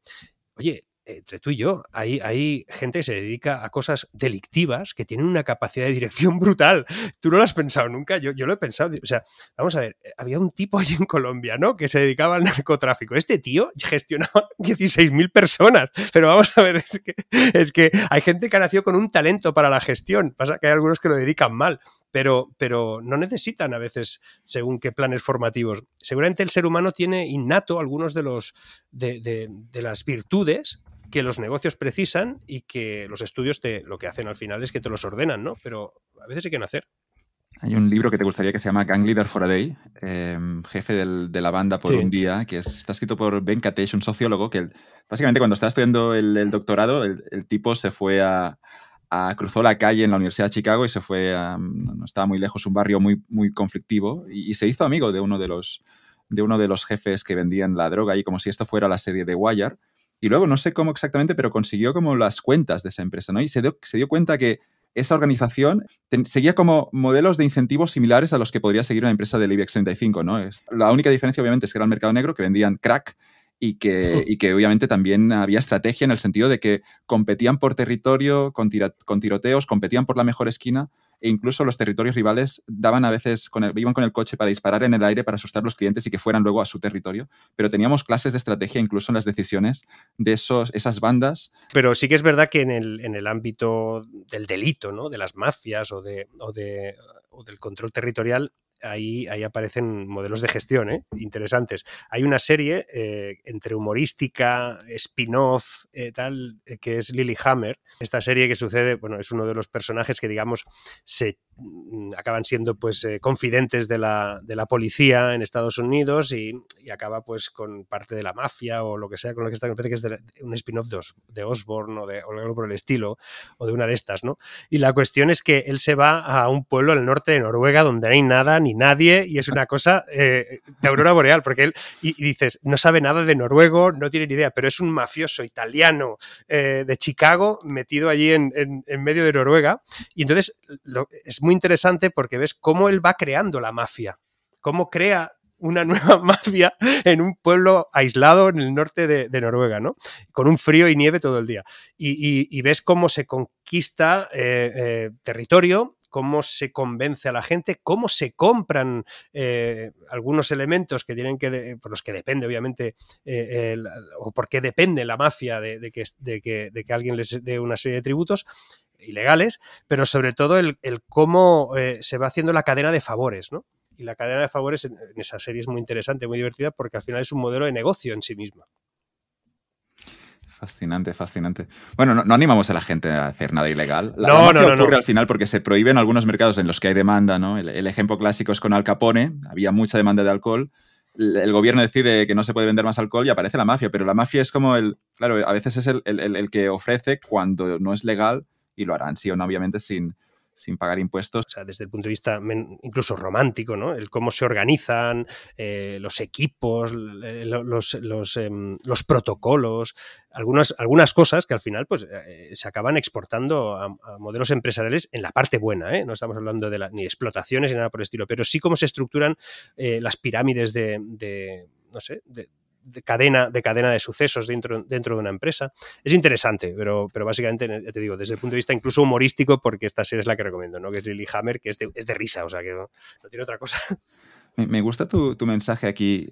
oye, entre tú y yo, hay, hay gente que se dedica a cosas delictivas que tienen una capacidad de dirección brutal. Tú no lo has pensado nunca, yo, yo lo he pensado. O sea, vamos a ver, había un tipo allí en Colombia, ¿no? Que se dedicaba al narcotráfico. Este tío gestionaba 16.000 personas. Pero vamos a ver, es que, es que hay gente que ha nacido con un talento para la gestión. Pasa que hay algunos que lo dedican mal. Pero, pero, no necesitan a veces según qué planes formativos. Seguramente el ser humano tiene innato algunos de los de, de las virtudes que los negocios precisan y que los estudios te, lo que hacen al final es que te los ordenan, ¿no? Pero a veces hay que nacer. Hay un libro que te gustaría que se llama Gang Leader for a Day, eh, jefe del, de la banda por sí. un día, que es, está escrito por Ben Katesh, un sociólogo, que básicamente cuando estaba estudiando el, el doctorado, el, el, tipo se fue a, a, cruzó la calle en la Universidad de Chicago y se fue a, no estaba muy lejos, un barrio muy, muy conflictivo, y, y, se hizo amigo de uno de los de uno de los jefes que vendían la droga y como si esto fuera la serie de Wire y luego no sé cómo exactamente, pero consiguió como las cuentas de esa empresa, ¿no? Y se dio, se dio cuenta que esa organización ten, seguía como modelos de incentivos similares a los que podría seguir una empresa del IBEX 35, ¿no? Es, la única diferencia, obviamente, es que era el mercado negro, que vendían crack y que, y que obviamente también había estrategia en el sentido de que competían por territorio, con, tira, con tiroteos, competían por la mejor esquina e incluso los territorios rivales daban a veces, iban con el coche para disparar en el aire para asustar a los clientes y que fueran luego a su territorio, pero teníamos clases de estrategia incluso en las decisiones de esos, esas bandas. Pero sí que es verdad que en el, en el ámbito del delito, ¿no? de las mafias o, de, o del control territorial, Ahí, aparecen modelos de gestión ¿eh? interesantes. Hay una serie eh, entre humorística, spin-off, eh, tal, que es Lilyhammer. Esta serie que sucede, bueno, es uno de los personajes que, digamos, se mm, acaban siendo pues eh, confidentes de la, policía en Estados Unidos y, acaba pues con parte de la mafia o lo que sea con lo que está, me parece que es un spin-off de, de, Osborne o, de, o algo por el estilo o de una de estas, ¿no? Y la cuestión es que él se va a un pueblo al norte de Noruega donde no hay nada ni nadie y es una cosa eh, de aurora boreal porque él y, dices no sabe nada de noruego no tiene ni idea pero es un mafioso italiano eh, de Chicago metido allí en, en, medio de Noruega y entonces lo, es muy interesante porque ves cómo él va creando la mafia cómo crea una nueva mafia en un pueblo aislado en el norte de, Noruega, ¿no? Con un frío y nieve todo el día. Y, y, ves cómo se conquista eh, territorio cómo se convence a la gente, cómo se compran eh, algunos elementos que tienen que, por los que depende obviamente, eh, o por qué depende la mafia de, de, que, de, que, de que alguien les dé una serie de tributos ilegales, pero sobre todo el, el cómo eh, se va haciendo la cadena de favores, ¿no? Y la cadena de favores en, en esa serie es muy interesante, muy divertida, porque al final es un modelo de negocio en sí misma. Fascinante, fascinante. Bueno, no, no, animamos a la gente a hacer nada ilegal. La no, no, no, ocurre no. al final porque se prohíben algunos mercados en los que hay demanda, ¿no? El, el, ejemplo clásico es con Al Capone, había mucha demanda de alcohol. El gobierno decide que no se puede vender más alcohol y aparece la mafia, pero la mafia es como el, claro, a veces es el, el, el que ofrece cuando no es legal y lo harán, sí o no, obviamente, sin, sin pagar impuestos. O sea, desde el punto de vista incluso romántico, ¿no? El cómo se organizan, eh, los equipos, eh, los, protocolos, algunas, algunas cosas que al final pues, eh, se acaban exportando a, modelos empresariales en la parte buena, ¿eh? No estamos hablando de la, ni de explotaciones ni nada por el estilo, pero sí cómo se estructuran las pirámides de, de no sé, de, de cadena, de cadena de sucesos dentro, dentro de una empresa. Es interesante, pero, pero básicamente, ya te digo, desde el punto de vista incluso humorístico, porque esta serie es la que recomiendo, ¿no? Que es Lilyhammer, que es de, es de risa, o sea, que no, no tiene otra cosa. Me gusta tu, tu, mensaje aquí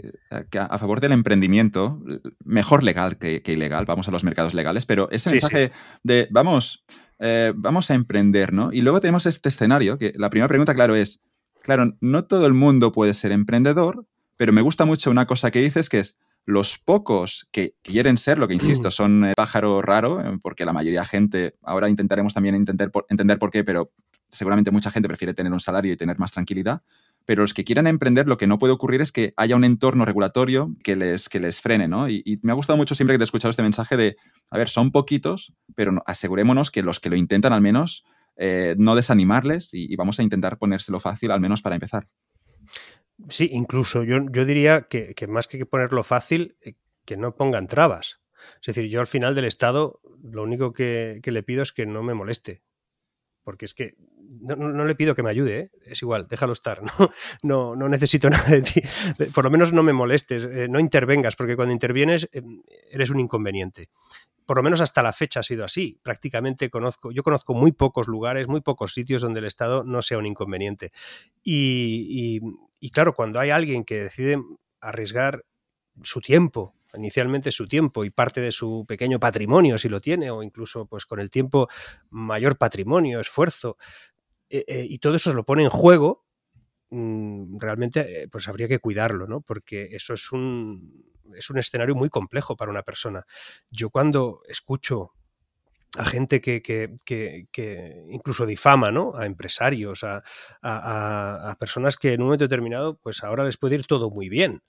que a favor del emprendimiento, mejor legal que, que, ilegal, vamos a los mercados legales, pero ese sí, mensaje sí. de vamos, eh, vamos a emprender, ¿no? Y luego tenemos este escenario, que la primera pregunta, claro, es, claro, no todo el mundo puede ser emprendedor, pero me gusta mucho una cosa que dices que es, los pocos que quieren ser, lo que insisto, son eh, pájaro raro, eh, porque la mayoría de gente, ahora intentaremos también entender por, entender por qué, pero seguramente mucha gente prefiere tener un salario y tener más tranquilidad. Pero los que quieran emprender, lo que no puede ocurrir es que haya un entorno regulatorio que les, que les frene, ¿no? Y, y me ha gustado mucho siempre que te he escuchado este mensaje de, a ver, son poquitos, pero no, asegurémonos que los que lo intentan al menos, eh, no desanimarles y, y vamos a intentar ponérselo fácil al menos para empezar. Sí, incluso yo, yo diría que, que, más que ponerlo fácil, eh, que no pongan trabas. Es decir, yo al final del Estado lo único que, que le pido es que no me moleste. Porque es que no, no le pido que me ayude, ¿eh? es igual, déjalo estar. No, no, no, necesito nada de ti. Por lo menos no me molestes, eh, no intervengas, porque cuando intervienes eh, eres un inconveniente. Por lo menos hasta la fecha ha sido así. Prácticamente conozco, yo conozco muy pocos lugares, muy pocos sitios donde el Estado no sea un inconveniente. Y, y claro, cuando hay alguien que decide arriesgar su tiempo, inicialmente su tiempo y parte de su pequeño patrimonio, si lo tiene, o incluso pues con el tiempo mayor patrimonio, esfuerzo, eh, eh, y todo eso se lo pone en juego, mm, realmente eh, pues habría que cuidarlo, ¿no? Porque eso es un, es un escenario muy complejo para una persona. Yo cuando escucho a gente que, que, que, incluso difama, ¿no? A empresarios, a, a, a, personas que en un momento determinado, pues ahora les puede ir todo muy bien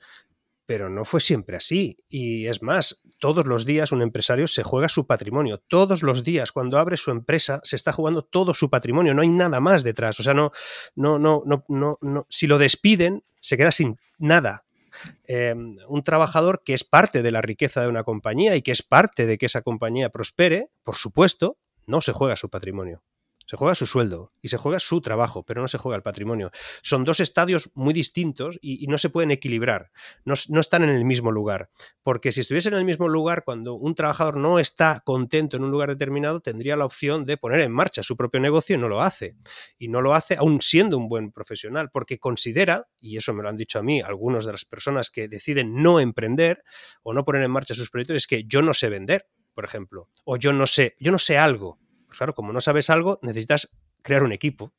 pero no fue siempre así. Y es más, todos los días un empresario se juega su patrimonio. Todos los días, cuando abre su empresa, se está jugando todo su patrimonio. No hay nada más detrás. O sea, no, no, no, no, no, no. si lo despiden, se queda sin nada. Em, un trabajador que es parte de la riqueza de una compañía y que es parte de que esa compañía prospere, por supuesto, no se juega su patrimonio. Se juega su sueldo y se juega su trabajo, pero no se juega el patrimonio. Son dos estadios muy distintos y, no se pueden equilibrar. No, están en el mismo lugar. Porque si estuviesen en el mismo lugar, cuando un trabajador no está contento en un lugar determinado, tendría la opción de poner en marcha su propio negocio y no lo hace. Y no lo hace aún siendo un buen profesional, porque considera, y eso me lo han dicho a mí algunas de las personas que deciden no emprender o no poner en marcha sus proyectos, es que yo no sé vender, por ejemplo, o yo no sé, yo no sé algo claro, como no sabes algo, necesitas crear un equipo.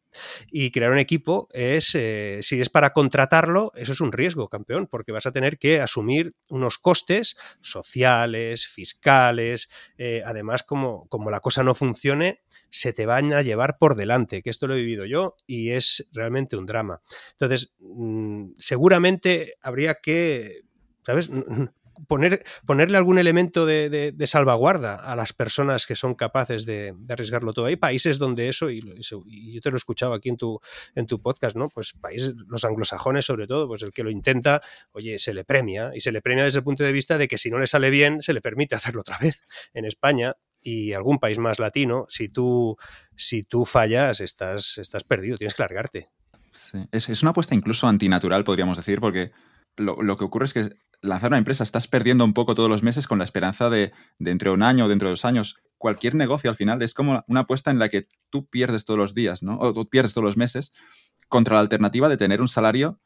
Y crear un equipo es, eh, si es para contratarlo, eso es un riesgo, campeón, porque vas a tener que asumir unos costes sociales, fiscales. Eh, además, como, como la cosa no funcione, se te van a llevar por delante, que esto lo he vivido yo y es realmente un drama. Entonces, mm, seguramente habría que, ¿sabes? poner, ponerle algún elemento de, salvaguarda a las personas que son capaces de, arriesgarlo todo. Hay países donde eso, y, yo te lo he escuchado aquí en tu, en tu podcast, ¿no? Pues países, los anglosajones sobre todo, pues el que lo intenta, oye, se le premia, y se le premia desde el punto de vista de que si no le sale bien, se le permite hacerlo otra vez. En España, y algún país más latino, si tú, si tú fallas, estás, estás perdido, tienes que largarte. Es, es, una apuesta incluso antinatural, podríamos decir, porque lo, lo, que ocurre es que lanzar una empresa estás perdiendo un poco todos los meses con la esperanza de, dentro de un año o dentro de dos años. Cualquier negocio al final es como una apuesta en la que tú pierdes todos los días, ¿no? O tú pierdes todos los meses contra la alternativa de tener un salario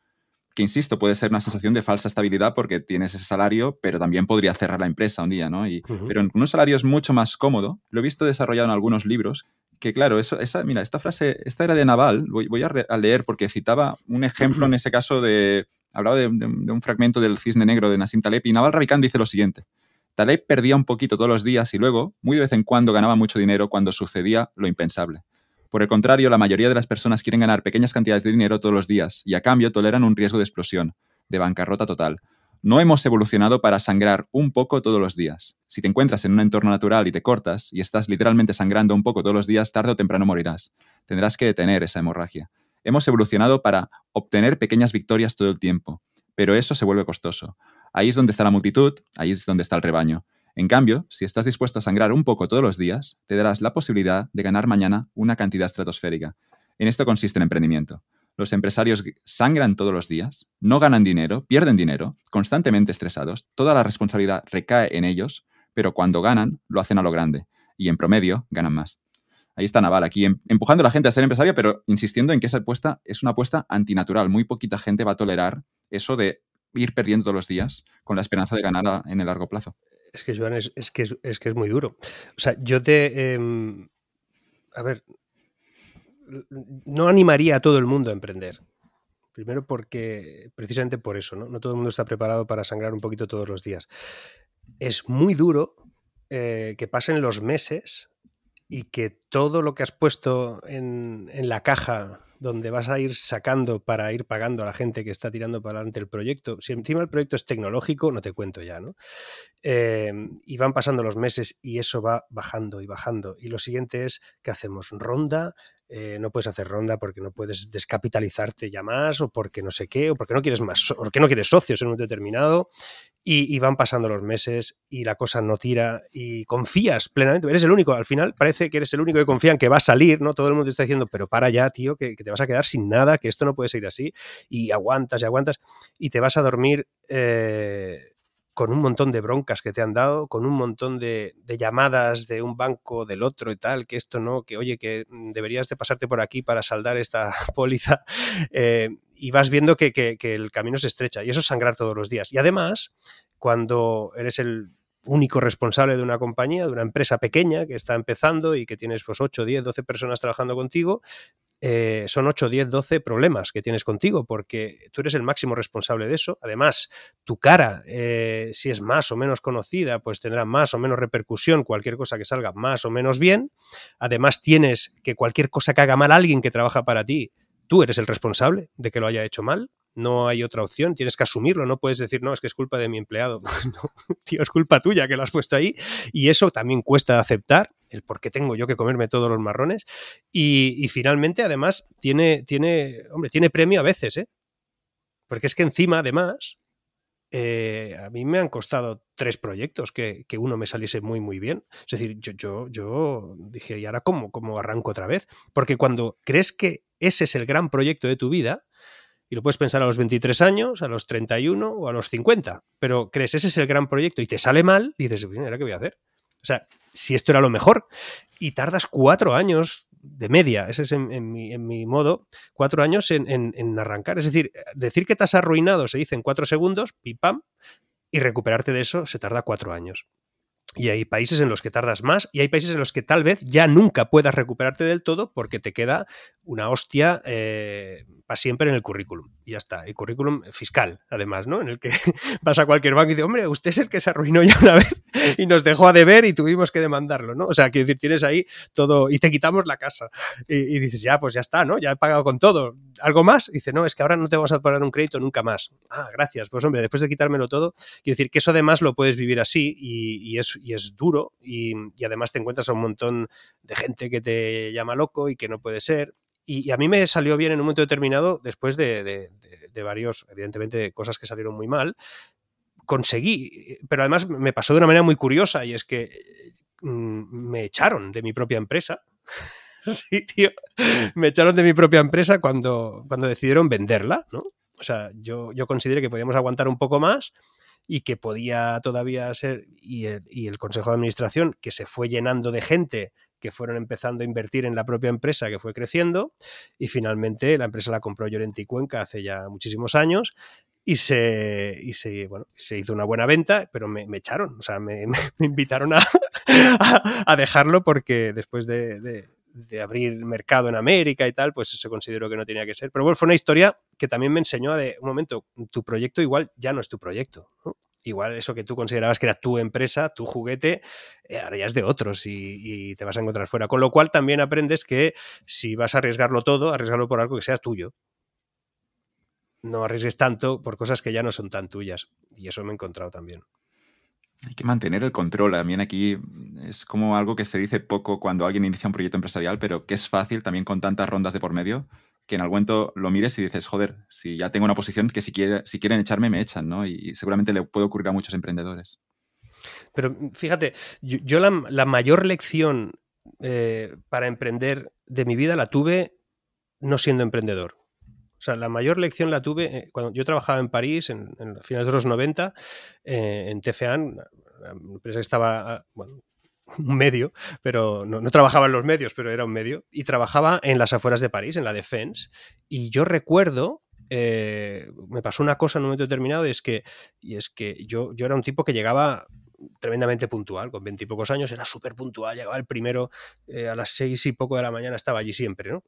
que, insisto, puede ser una sensación de falsa estabilidad porque tienes ese salario, pero también podría cerrar la empresa un día, ¿no? Y, Pero en un salario es mucho más cómodo. Lo he visto desarrollado en algunos libros que claro, eso, esa, mira, esta frase, esta era de Naval, voy, voy a, leer porque citaba un ejemplo en ese caso de, hablaba de, un fragmento del Cisne Negro de Nassim Taleb y Naval Ravikant dice lo siguiente, Taleb perdía un poquito todos los días y luego, muy de vez en cuando, ganaba mucho dinero cuando sucedía lo impensable. Por el contrario, la mayoría de las personas quieren ganar pequeñas cantidades de dinero todos los días y a cambio toleran un riesgo de explosión, de bancarrota total, no hemos evolucionado para sangrar un poco todos los días. Si te encuentras en un entorno natural y te cortas y estás literalmente sangrando un poco todos los días, tarde o temprano morirás. Tendrás que detener esa hemorragia. Hemos evolucionado para obtener pequeñas victorias todo el tiempo, pero eso se vuelve costoso. Ahí es donde está la multitud, ahí es donde está el rebaño. En cambio, si estás dispuesto a sangrar un poco todos los días, te darás la posibilidad de ganar mañana una cantidad estratosférica. En esto consiste el emprendimiento. Los empresarios sangran todos los días, no ganan dinero, pierden dinero, constantemente estresados, toda la responsabilidad recae en ellos, pero cuando ganan, lo hacen a lo grande y en promedio ganan más. Ahí está Naval, aquí em, empujando a la gente a ser empresario, pero insistiendo en que esa apuesta es una apuesta antinatural. Muy poquita gente va a tolerar eso de ir perdiendo todos los días con la esperanza de ganar en el largo plazo. Es que, Joan, es, que, es, que es muy duro. O sea, yo te... Em, a ver, no animaría a todo el mundo a emprender. Primero porque, precisamente por eso, ¿no? todo el mundo está preparado para sangrar un poquito todos los días. Es muy duro eh, que pasen los meses y que todo lo que has puesto en, la caja donde vas a ir sacando para ir pagando a la gente que está tirando para adelante el proyecto, si encima el proyecto es tecnológico, no te cuento ya, ¿no? Eh, y van pasando los meses y eso va bajando y bajando. Y lo siguiente es, ¿qué hacemos? Ronda, eh, no puedes hacer ronda porque no puedes descapitalizarte ya más o porque no sé qué, o porque no quieres más, porque no quieres socios en un determinado y, van pasando los meses y la cosa no tira y confías plenamente, eres el único, al final parece que eres el único que confía en que va a salir, ¿no? Todo el mundo está diciendo, pero para ya, tío, que, te vas a quedar sin nada, que esto no puede seguir así y aguantas y aguantas y te vas a dormir. Eh, con un montón de broncas que te han dado, con un montón de, llamadas de un banco, del otro y tal, que esto no, que oye, que deberías de pasarte por aquí para saldar esta póliza, eh, y vas viendo que, que, el camino se estrecha, y eso es sangrar todos los días. Y además, cuando eres el único responsable de una compañía, de una empresa pequeña que está empezando y que tienes pues 8, 10, 12 personas trabajando contigo, eh, son 8, 10, 12 problemas que tienes contigo, porque tú eres el máximo responsable de eso. Además, tu cara, eh, si es más o menos conocida, pues tendrá más o menos repercusión, cualquier cosa que salga más o menos bien. Además, tienes que cualquier cosa que haga mal alguien que trabaja para ti, tú eres el responsable de que lo haya hecho mal no hay otra opción, tienes que asumirlo, no puedes decir, no, es que es culpa de mi empleado, no, tío, es culpa tuya que lo has puesto ahí y eso también cuesta aceptar, el por qué tengo yo que comerme todos los marrones y, finalmente además tiene, tiene, hombre, tiene premio a veces, ¿eh? Porque es que encima además eh, a mí me han costado tres proyectos que, uno me saliese muy, muy bien. Es decir, yo, yo, yo dije, ¿y ahora cómo, cómo arranco otra vez? Porque cuando crees que ese es el gran proyecto de tu vida, y lo puedes pensar a los 23 años, a los 31 o a los 50. Pero crees, ese es el gran proyecto y te sale mal, dices, ¿ahora qué voy a hacer? O sea, si esto era lo mejor y tardas cuatro años de media, ese es en, mi, modo, cuatro años en, arrancar. Es decir, decir que te has arruinado se dice en cuatro segundos, pim pam, y recuperarte de eso se tarda cuatro años. Y hay países en los que tardas más y hay países en los que tal vez ya nunca puedas recuperarte del todo porque te queda una hostia eh, para siempre en el currículum. Y ya está. Y currículum fiscal, además, ¿no? En el que vas a cualquier banco y dices, hombre, usted es el que se arruinó ya una vez y nos dejó a deber y tuvimos que demandarlo, ¿no? O sea, quiero decir, tienes ahí todo y te quitamos la casa. Y, dices, ya, pues ya está, ¿no? Ya he pagado con todo. ¿Algo más? Y dice, no, es que ahora no te vamos a pagar un crédito nunca más. Ah, gracias. Pues hombre, después de quitármelo todo, quiero decir que eso además lo puedes vivir así y, es, y es duro y, además te encuentras a un montón de gente que te llama loco y que no puede ser. Y, a mí me salió bien en un momento determinado, después de, varios, evidentemente, cosas que salieron muy mal, conseguí, pero además me pasó de una manera muy curiosa y es que mm, me echaron de mi propia empresa. sí, tío, me echaron de mi propia empresa cuando, cuando decidieron venderla, ¿no? O sea, yo, yo consideré que podíamos aguantar un poco más y que podía todavía ser, y el, y el, Consejo de Administración, que se fue llenando de gente que fueron empezando a invertir en la propia empresa que fue creciendo y finalmente la empresa la compró Llorente y Cuenca hace ya muchísimos años y se, y se, bueno, se hizo una buena venta, pero me, echaron, o sea, me, invitaron a, a, dejarlo porque después de, de, abrir mercado en América y tal, pues se consideró que no tenía que ser. Pero bueno, fue una historia que también me enseñó de un momento, tu proyecto igual ya no es tu proyecto. ¿no? Igual eso que tú considerabas que era tu empresa, tu juguete, eh, ahora ya es de otros y, te vas a encontrar fuera. Con lo cual también aprendes que si vas a arriesgarlo todo, arriesgarlo por algo que sea tuyo. No arriesgues tanto por cosas que ya no son tan tuyas. Y eso me he encontrado también. Hay que mantener el control. También aquí es como algo que se dice poco cuando alguien inicia un proyecto empresarial, pero que es fácil también con tantas rondas de por medio que en algún momento lo mires y dices, joder, si ya tengo una posición que si, si quieren echarme, me echan, ¿no? Y, seguramente le puede ocurrir a muchos emprendedores. Pero fíjate, yo, la, mayor lección eh, para emprender de mi vida la tuve no siendo emprendedor. O sea, la mayor lección la tuve eh, cuando yo trabajaba en París en, finales de los 90, eh, en TFAN, la empresa que estaba, ah, un medio, pero no, trabajaba en los medios, pero era un medio, y trabajaba en las afueras de París, en la Defense, y yo recuerdo, eh, me pasó una cosa en un momento determinado, y es que, y es que yo, yo era un tipo que llegaba tremendamente puntual, con veintipocos años, era súper puntual, llegaba el primero eh, a las seis y poco de la mañana, estaba allí siempre, ¿no?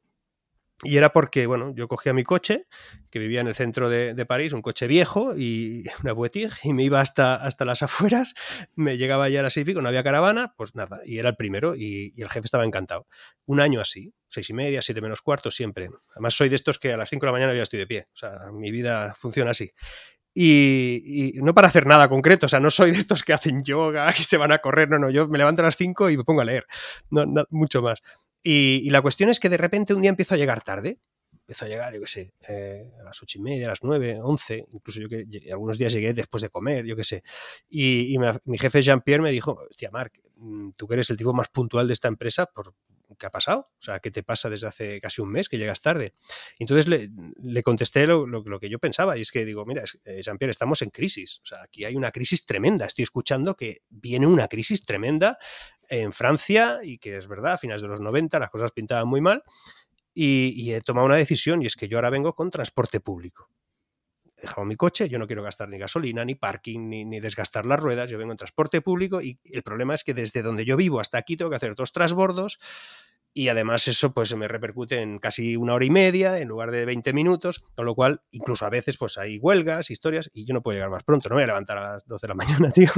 Y era porque, bueno, yo cogía mi coche, que vivía en el centro de, París, un coche viejo y una Boetig, y me iba hasta, hasta las afueras, me llegaba ya a las seis y pico, no había caravana, pues nada, y era el primero y, el jefe estaba encantado. Un año así, seis y media, siete menos cuarto, siempre. Además soy de estos que a las cinco de la mañana ya estoy de pie, o sea, mi vida funciona así. Y, no para hacer nada concreto, o sea, no soy de estos que hacen yoga, que se van a correr, no, no, yo me levanto a las cinco y me pongo a leer, no, mucho más. Y, la cuestión es que de repente un día empiezo a llegar tarde. Empiezo a llegar, yo qué sé, eh, a las ocho y media, a las nueve, once, incluso yo que algunos días llegué después de comer, yo qué sé. Y, mi jefe Jean-Pierre me dijo, hostia, Marc, mm, tú que eres el tipo más puntual de esta empresa, por, ¿qué ha pasado? O sea, ¿qué te pasa desde hace casi un mes que llegas tarde? entonces le, contesté lo, que yo pensaba y es que digo, mira, eh, Jean-Pierre, estamos en crisis. O sea, aquí hay una crisis tremenda. Estoy escuchando que viene una crisis tremenda en Francia y que es verdad, a finales de los 90 las cosas pintaban muy mal y he tomado una decisión y es que yo ahora vengo con transporte público dejado mi coche, yo no quiero gastar ni gasolina, ni parking, ni, desgastar las ruedas, yo vengo en transporte público y el problema es que desde donde yo vivo hasta aquí tengo que hacer dos trasbordos y además eso pues me repercute en casi una hora y media en lugar de 20 minutos, con lo cual incluso a veces pues hay huelgas, historias y yo no puedo llegar más pronto, no voy a levantar a las 12 de la mañana, tío.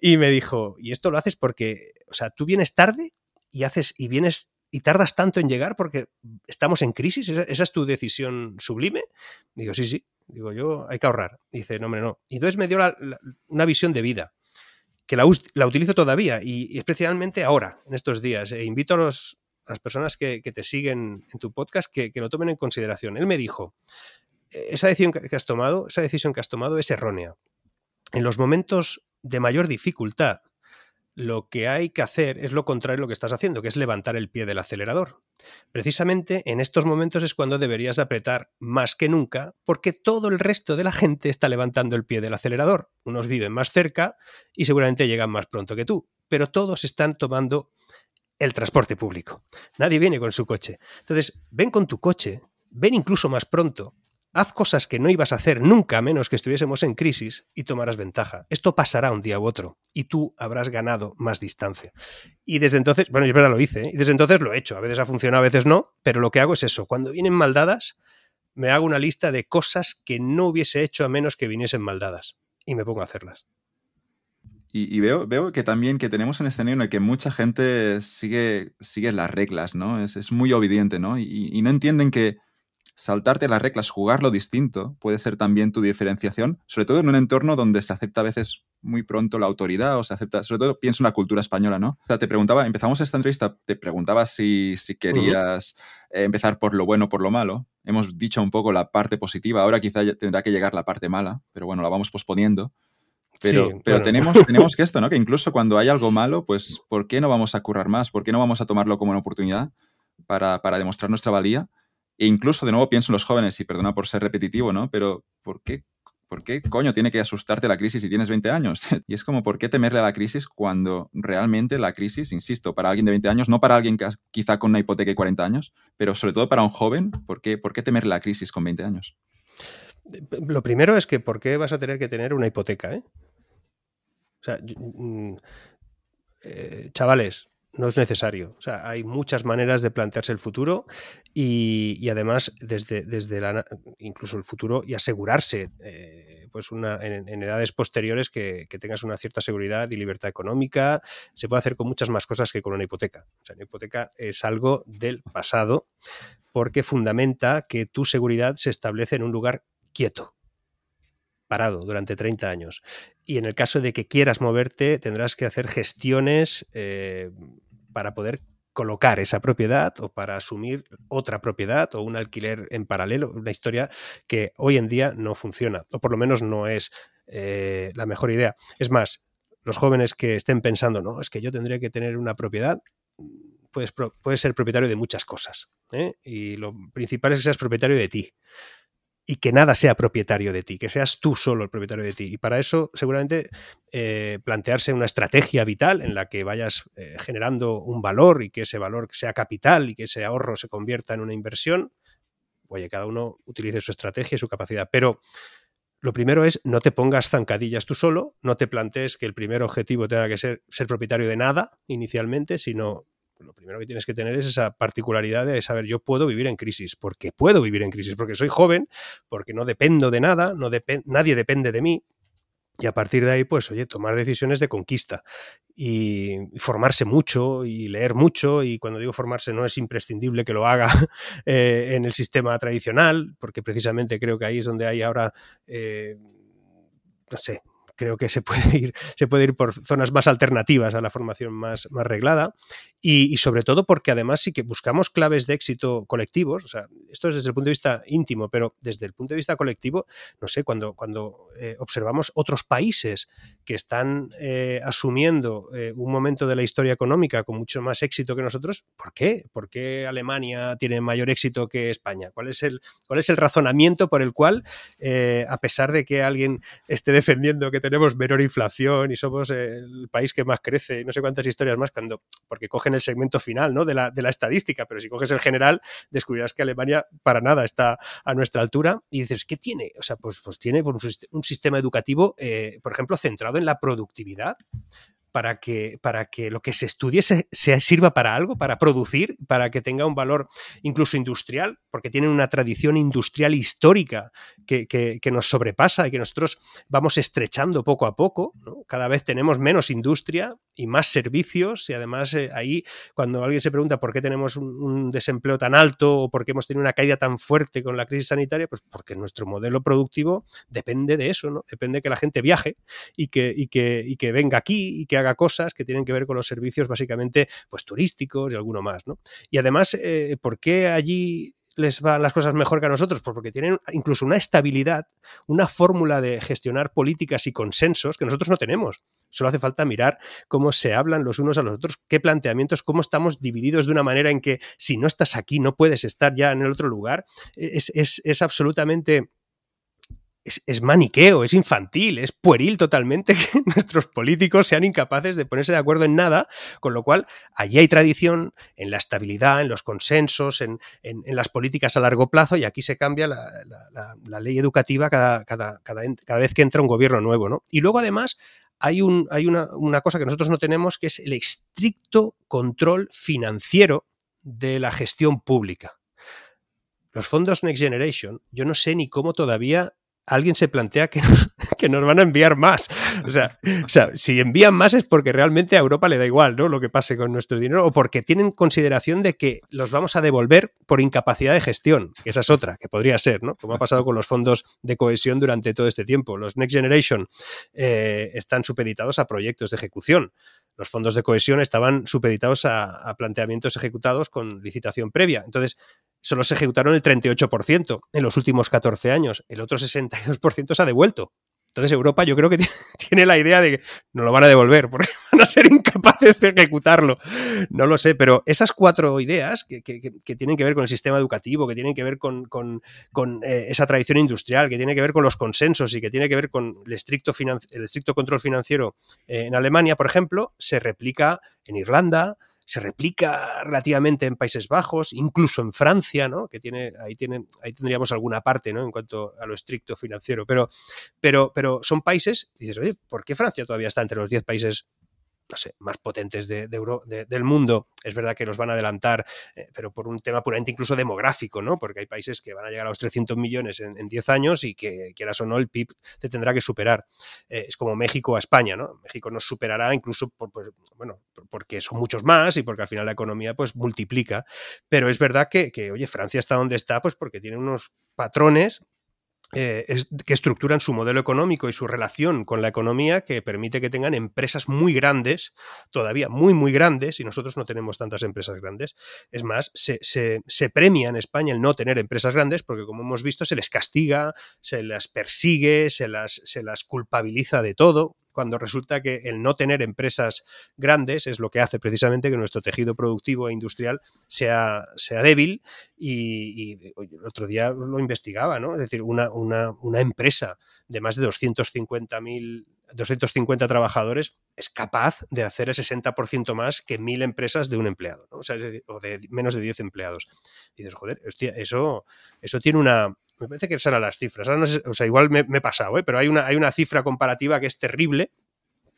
Y me dijo, y esto lo haces porque, o sea, tú vienes tarde y haces y vienes y tardas tanto en llegar porque estamos en crisis, esa, es tu decisión sublime. Digo, sí, sí, digo yo, hay que ahorrar. Dice, no, hombre, no. Y entonces me dio una visión de vida, que la, utilizo todavía y, especialmente ahora, en estos días. E invito a, los, las personas que, te siguen en tu podcast que, lo tomen en consideración. Él me dijo, e, esa decisión que has tomado, esa decisión que has tomado es errónea. En los momentos de mayor dificultad, lo que hay que hacer es lo contrario a lo que estás haciendo, que es levantar el pie del acelerador. Precisamente en estos momentos es cuando deberías apretar más que nunca, porque todo el resto de la gente está levantando el pie del acelerador. Unos viven más cerca y seguramente llegan más pronto que tú, pero todos están tomando el transporte público. Nadie viene con su coche. Entonces, ven con tu coche, ven incluso más pronto, Haz cosas que no ibas a hacer nunca a menos que estuviésemos en crisis y tomarás ventaja. Esto pasará un día u otro y tú habrás ganado más distancia. Y desde entonces, bueno, yo es verdad lo hice, ¿eh? y desde entonces lo he hecho. A veces ha funcionado, a veces no, pero lo que hago es eso. Cuando vienen maldadas, me hago una lista de cosas que no hubiese hecho a menos que viniesen maldadas y me pongo a hacerlas. Y, veo, veo que también que tenemos un escenario en el que mucha gente sigue, sigue las reglas, ¿no? Es, muy obediente, ¿no? y no entienden que saltarte las reglas, jugarlo distinto, puede ser también tu diferenciación, sobre todo en un entorno donde se acepta a veces muy pronto la autoridad o se acepta, sobre todo pienso en la cultura española, ¿no? O sea, te preguntaba, empezamos esta entrevista, te preguntaba si, si querías eh, empezar por lo bueno o por lo malo. Hemos dicho un poco la parte positiva, ahora quizá tendrá que llegar la parte mala, pero bueno, la vamos posponiendo. Pero, pero tenemos, tenemos que esto, ¿no? Que incluso cuando hay algo malo, pues ¿por qué no vamos a currar más? ¿Por qué no vamos a tomarlo como una oportunidad para, para demostrar nuestra valía? E incluso, de nuevo, pienso en los jóvenes, y perdona por ser repetitivo, ¿no? Pero ¿por qué, ¿por qué coño tiene que asustarte la crisis si tienes 20 años? y es como, ¿por qué temerle a la crisis cuando realmente la crisis, insisto, para alguien de 20 años, no para alguien que quizá con una hipoteca de 40 años, pero sobre todo para un joven, ¿por qué, ¿por qué temerle la crisis con 20 años? Lo primero es que, ¿por qué vas a tener que tener una hipoteca? Eh? O sea, mm, eh, chavales, no es necesario. O sea, hay muchas maneras de plantearse el futuro y, además desde, desde incluso el futuro y asegurarse eh, pues una, en, edades posteriores que, tengas una cierta seguridad y libertad económica. Se puede hacer con muchas más cosas que con una hipoteca. O sea, una hipoteca es algo del pasado porque fundamenta que tu seguridad se establece en un lugar quieto, parado durante 30 años. Y en el caso de que quieras moverte, tendrás que hacer gestiones eh, para poder colocar esa propiedad o para asumir otra propiedad o un alquiler en paralelo, una historia que hoy en día no funciona, o por lo menos no es eh, la mejor idea. Es más, los jóvenes que estén pensando, no, es que yo tendría que tener una propiedad, puedes, puedes ser propietario de muchas cosas. ¿eh? Y lo principal es que seas propietario de ti y que nada sea propietario de ti, que seas tú solo el propietario de ti. Y para eso, seguramente, eh, plantearse una estrategia vital en la que vayas eh, generando un valor y que ese valor sea capital y que ese ahorro se convierta en una inversión. Oye, cada uno utilice su estrategia y su capacidad. Pero lo primero es no te pongas zancadillas tú solo, no te plantees que el primer objetivo tenga que ser ser propietario de nada inicialmente, sino lo primero que tienes que tener es esa particularidad de saber yo puedo vivir en crisis, porque puedo vivir en crisis, porque soy joven, porque no dependo de nada, no nadie depende de mí. Y a partir de ahí, pues, oye, tomar decisiones de conquista y formarse mucho y leer mucho. Y cuando digo formarse, no es imprescindible que lo haga eh, en el sistema tradicional, porque precisamente creo que ahí es donde hay ahora, eh, no sé, creo que se puede ir, se puede ir por zonas más alternativas a la formación más, más reglada y, sobre todo porque además sí que buscamos claves de éxito colectivos, o sea, esto es desde el punto de vista íntimo, pero desde el punto de vista colectivo, no sé, cuando, cuando eh, observamos otros países que están eh, asumiendo eh, un momento de la historia económica con mucho más éxito que nosotros, ¿por qué? ¿Por qué Alemania tiene mayor éxito que España? ¿Cuál es el, cuál es el razonamiento por el cual, a pesar de que alguien esté defendiendo que tenemos menor inflación y somos el país que más crece y no sé cuántas historias más, cuando, porque cogen el segmento final ¿no? de, la, de la estadística, pero si coges el general, descubrirás que Alemania para nada está a nuestra altura y dices, ¿qué tiene? O sea, pues, pues tiene un, un sistema educativo, eh, por ejemplo, centrado en la productividad para que, para que lo que se estudie se, sirva para algo, para producir, para que tenga un valor incluso industrial, porque tienen una tradición industrial histórica que, nos sobrepasa y que nosotros vamos estrechando poco a poco. Cada vez tenemos menos industria y más servicios y además eh, ahí cuando alguien se pregunta por qué tenemos un, desempleo tan alto o por qué hemos tenido una caída tan fuerte con la crisis sanitaria, pues porque nuestro modelo productivo depende de eso, ¿no? Depende de que la gente viaje y que, y que, y que venga aquí y que haga cosas que tienen que ver con los servicios básicamente pues turísticos y alguno más, ¿no? Y además, eh, ¿por qué allí les van las cosas mejor que a nosotros? Pues porque tienen incluso una estabilidad, una fórmula de gestionar políticas y consensos que nosotros no tenemos. Solo hace falta mirar cómo se hablan los unos a los otros, qué planteamientos, cómo estamos divididos de una manera en que si no estás aquí no puedes estar ya en el otro lugar. Es, es, es absolutamente es, maniqueo, es infantil, es pueril totalmente que nuestros políticos sean incapaces de ponerse de acuerdo en nada, con lo cual allí hay tradición en la estabilidad, en los consensos, en, las políticas a largo plazo y aquí se cambia la, ley educativa cada, cada, cada, vez que entra un gobierno nuevo. ¿no? Y luego además hay, un, hay una, una cosa que nosotros no tenemos que es el estricto control financiero de la gestión pública. Los fondos Next Generation, yo no sé ni cómo todavía alguien se plantea que, que, nos van a enviar más. O sea, o sea, si envían más es porque realmente a Europa le da igual ¿no? lo que pase con nuestro dinero o porque tienen consideración de que los vamos a devolver por incapacidad de gestión, esa es otra, que podría ser, ¿no? como ha pasado con los fondos de cohesión durante todo este tiempo. Los Next Generation eh, están supeditados a proyectos de ejecución. Los fondos de cohesión estaban supeditados a planteamientos ejecutados con licitación previa. Entonces, solo se ejecutaron el 38% en los últimos 14 años. El otro 62% se ha devuelto. Entonces Europa yo creo que tiene la idea de que no lo van a devolver porque van a ser incapaces de ejecutarlo. No lo sé, pero esas cuatro ideas que, tienen que ver con el sistema educativo, que tienen que ver con, eh, esa tradición industrial, que tienen que ver con los consensos y que tiene que ver con el estricto, el estricto control financiero eh, en Alemania, por ejemplo, se replica en Irlanda, se replica relativamente en Países Bajos, incluso en Francia, ¿no? Que tiene, ahí tienen, ahí tendríamos alguna parte, ¿no? En cuanto a lo estricto financiero. Pero, pero, pero son países, dices, oye, ¿por qué Francia todavía está entre los 10 países no sé, más potentes de, del mundo. Es verdad que los van a adelantar, eh, pero por un tema puramente incluso demográfico, ¿no? Porque hay países que van a llegar a los 300 millones en, 10 años y que, quieras o no, el PIB te tendrá que superar. Eh, es como México a España, ¿no? México nos superará incluso por, bueno, porque son muchos más y porque al final la economía pues multiplica. Pero es verdad que, que, oye, Francia está donde está pues porque tiene unos patrones eh, que estructuran su modelo económico y su relación con la economía que permite que tengan empresas muy grandes, todavía muy, muy grandes, y nosotros no tenemos tantas empresas grandes. Es más, se, se, premia en España el no tener empresas grandes porque, como hemos visto, se les castiga, se las persigue, se las, se las culpabiliza de todo cuando resulta que el no tener empresas grandes es lo que hace precisamente que nuestro tejido productivo e industrial sea, sea débil y, el otro día lo investigaba, ¿no? Es decir, una, una, empresa de más de 250.000 250 trabajadores es capaz de hacer el 60% más que mil empresas de un empleado, ¿no? o, sea, o de menos de 10 empleados. Dices, joder, hostia, eso, eso tiene una, me parece que esas eran las cifras. o sea, igual me, he pasado, ¿eh? pero hay una, hay una cifra comparativa que es terrible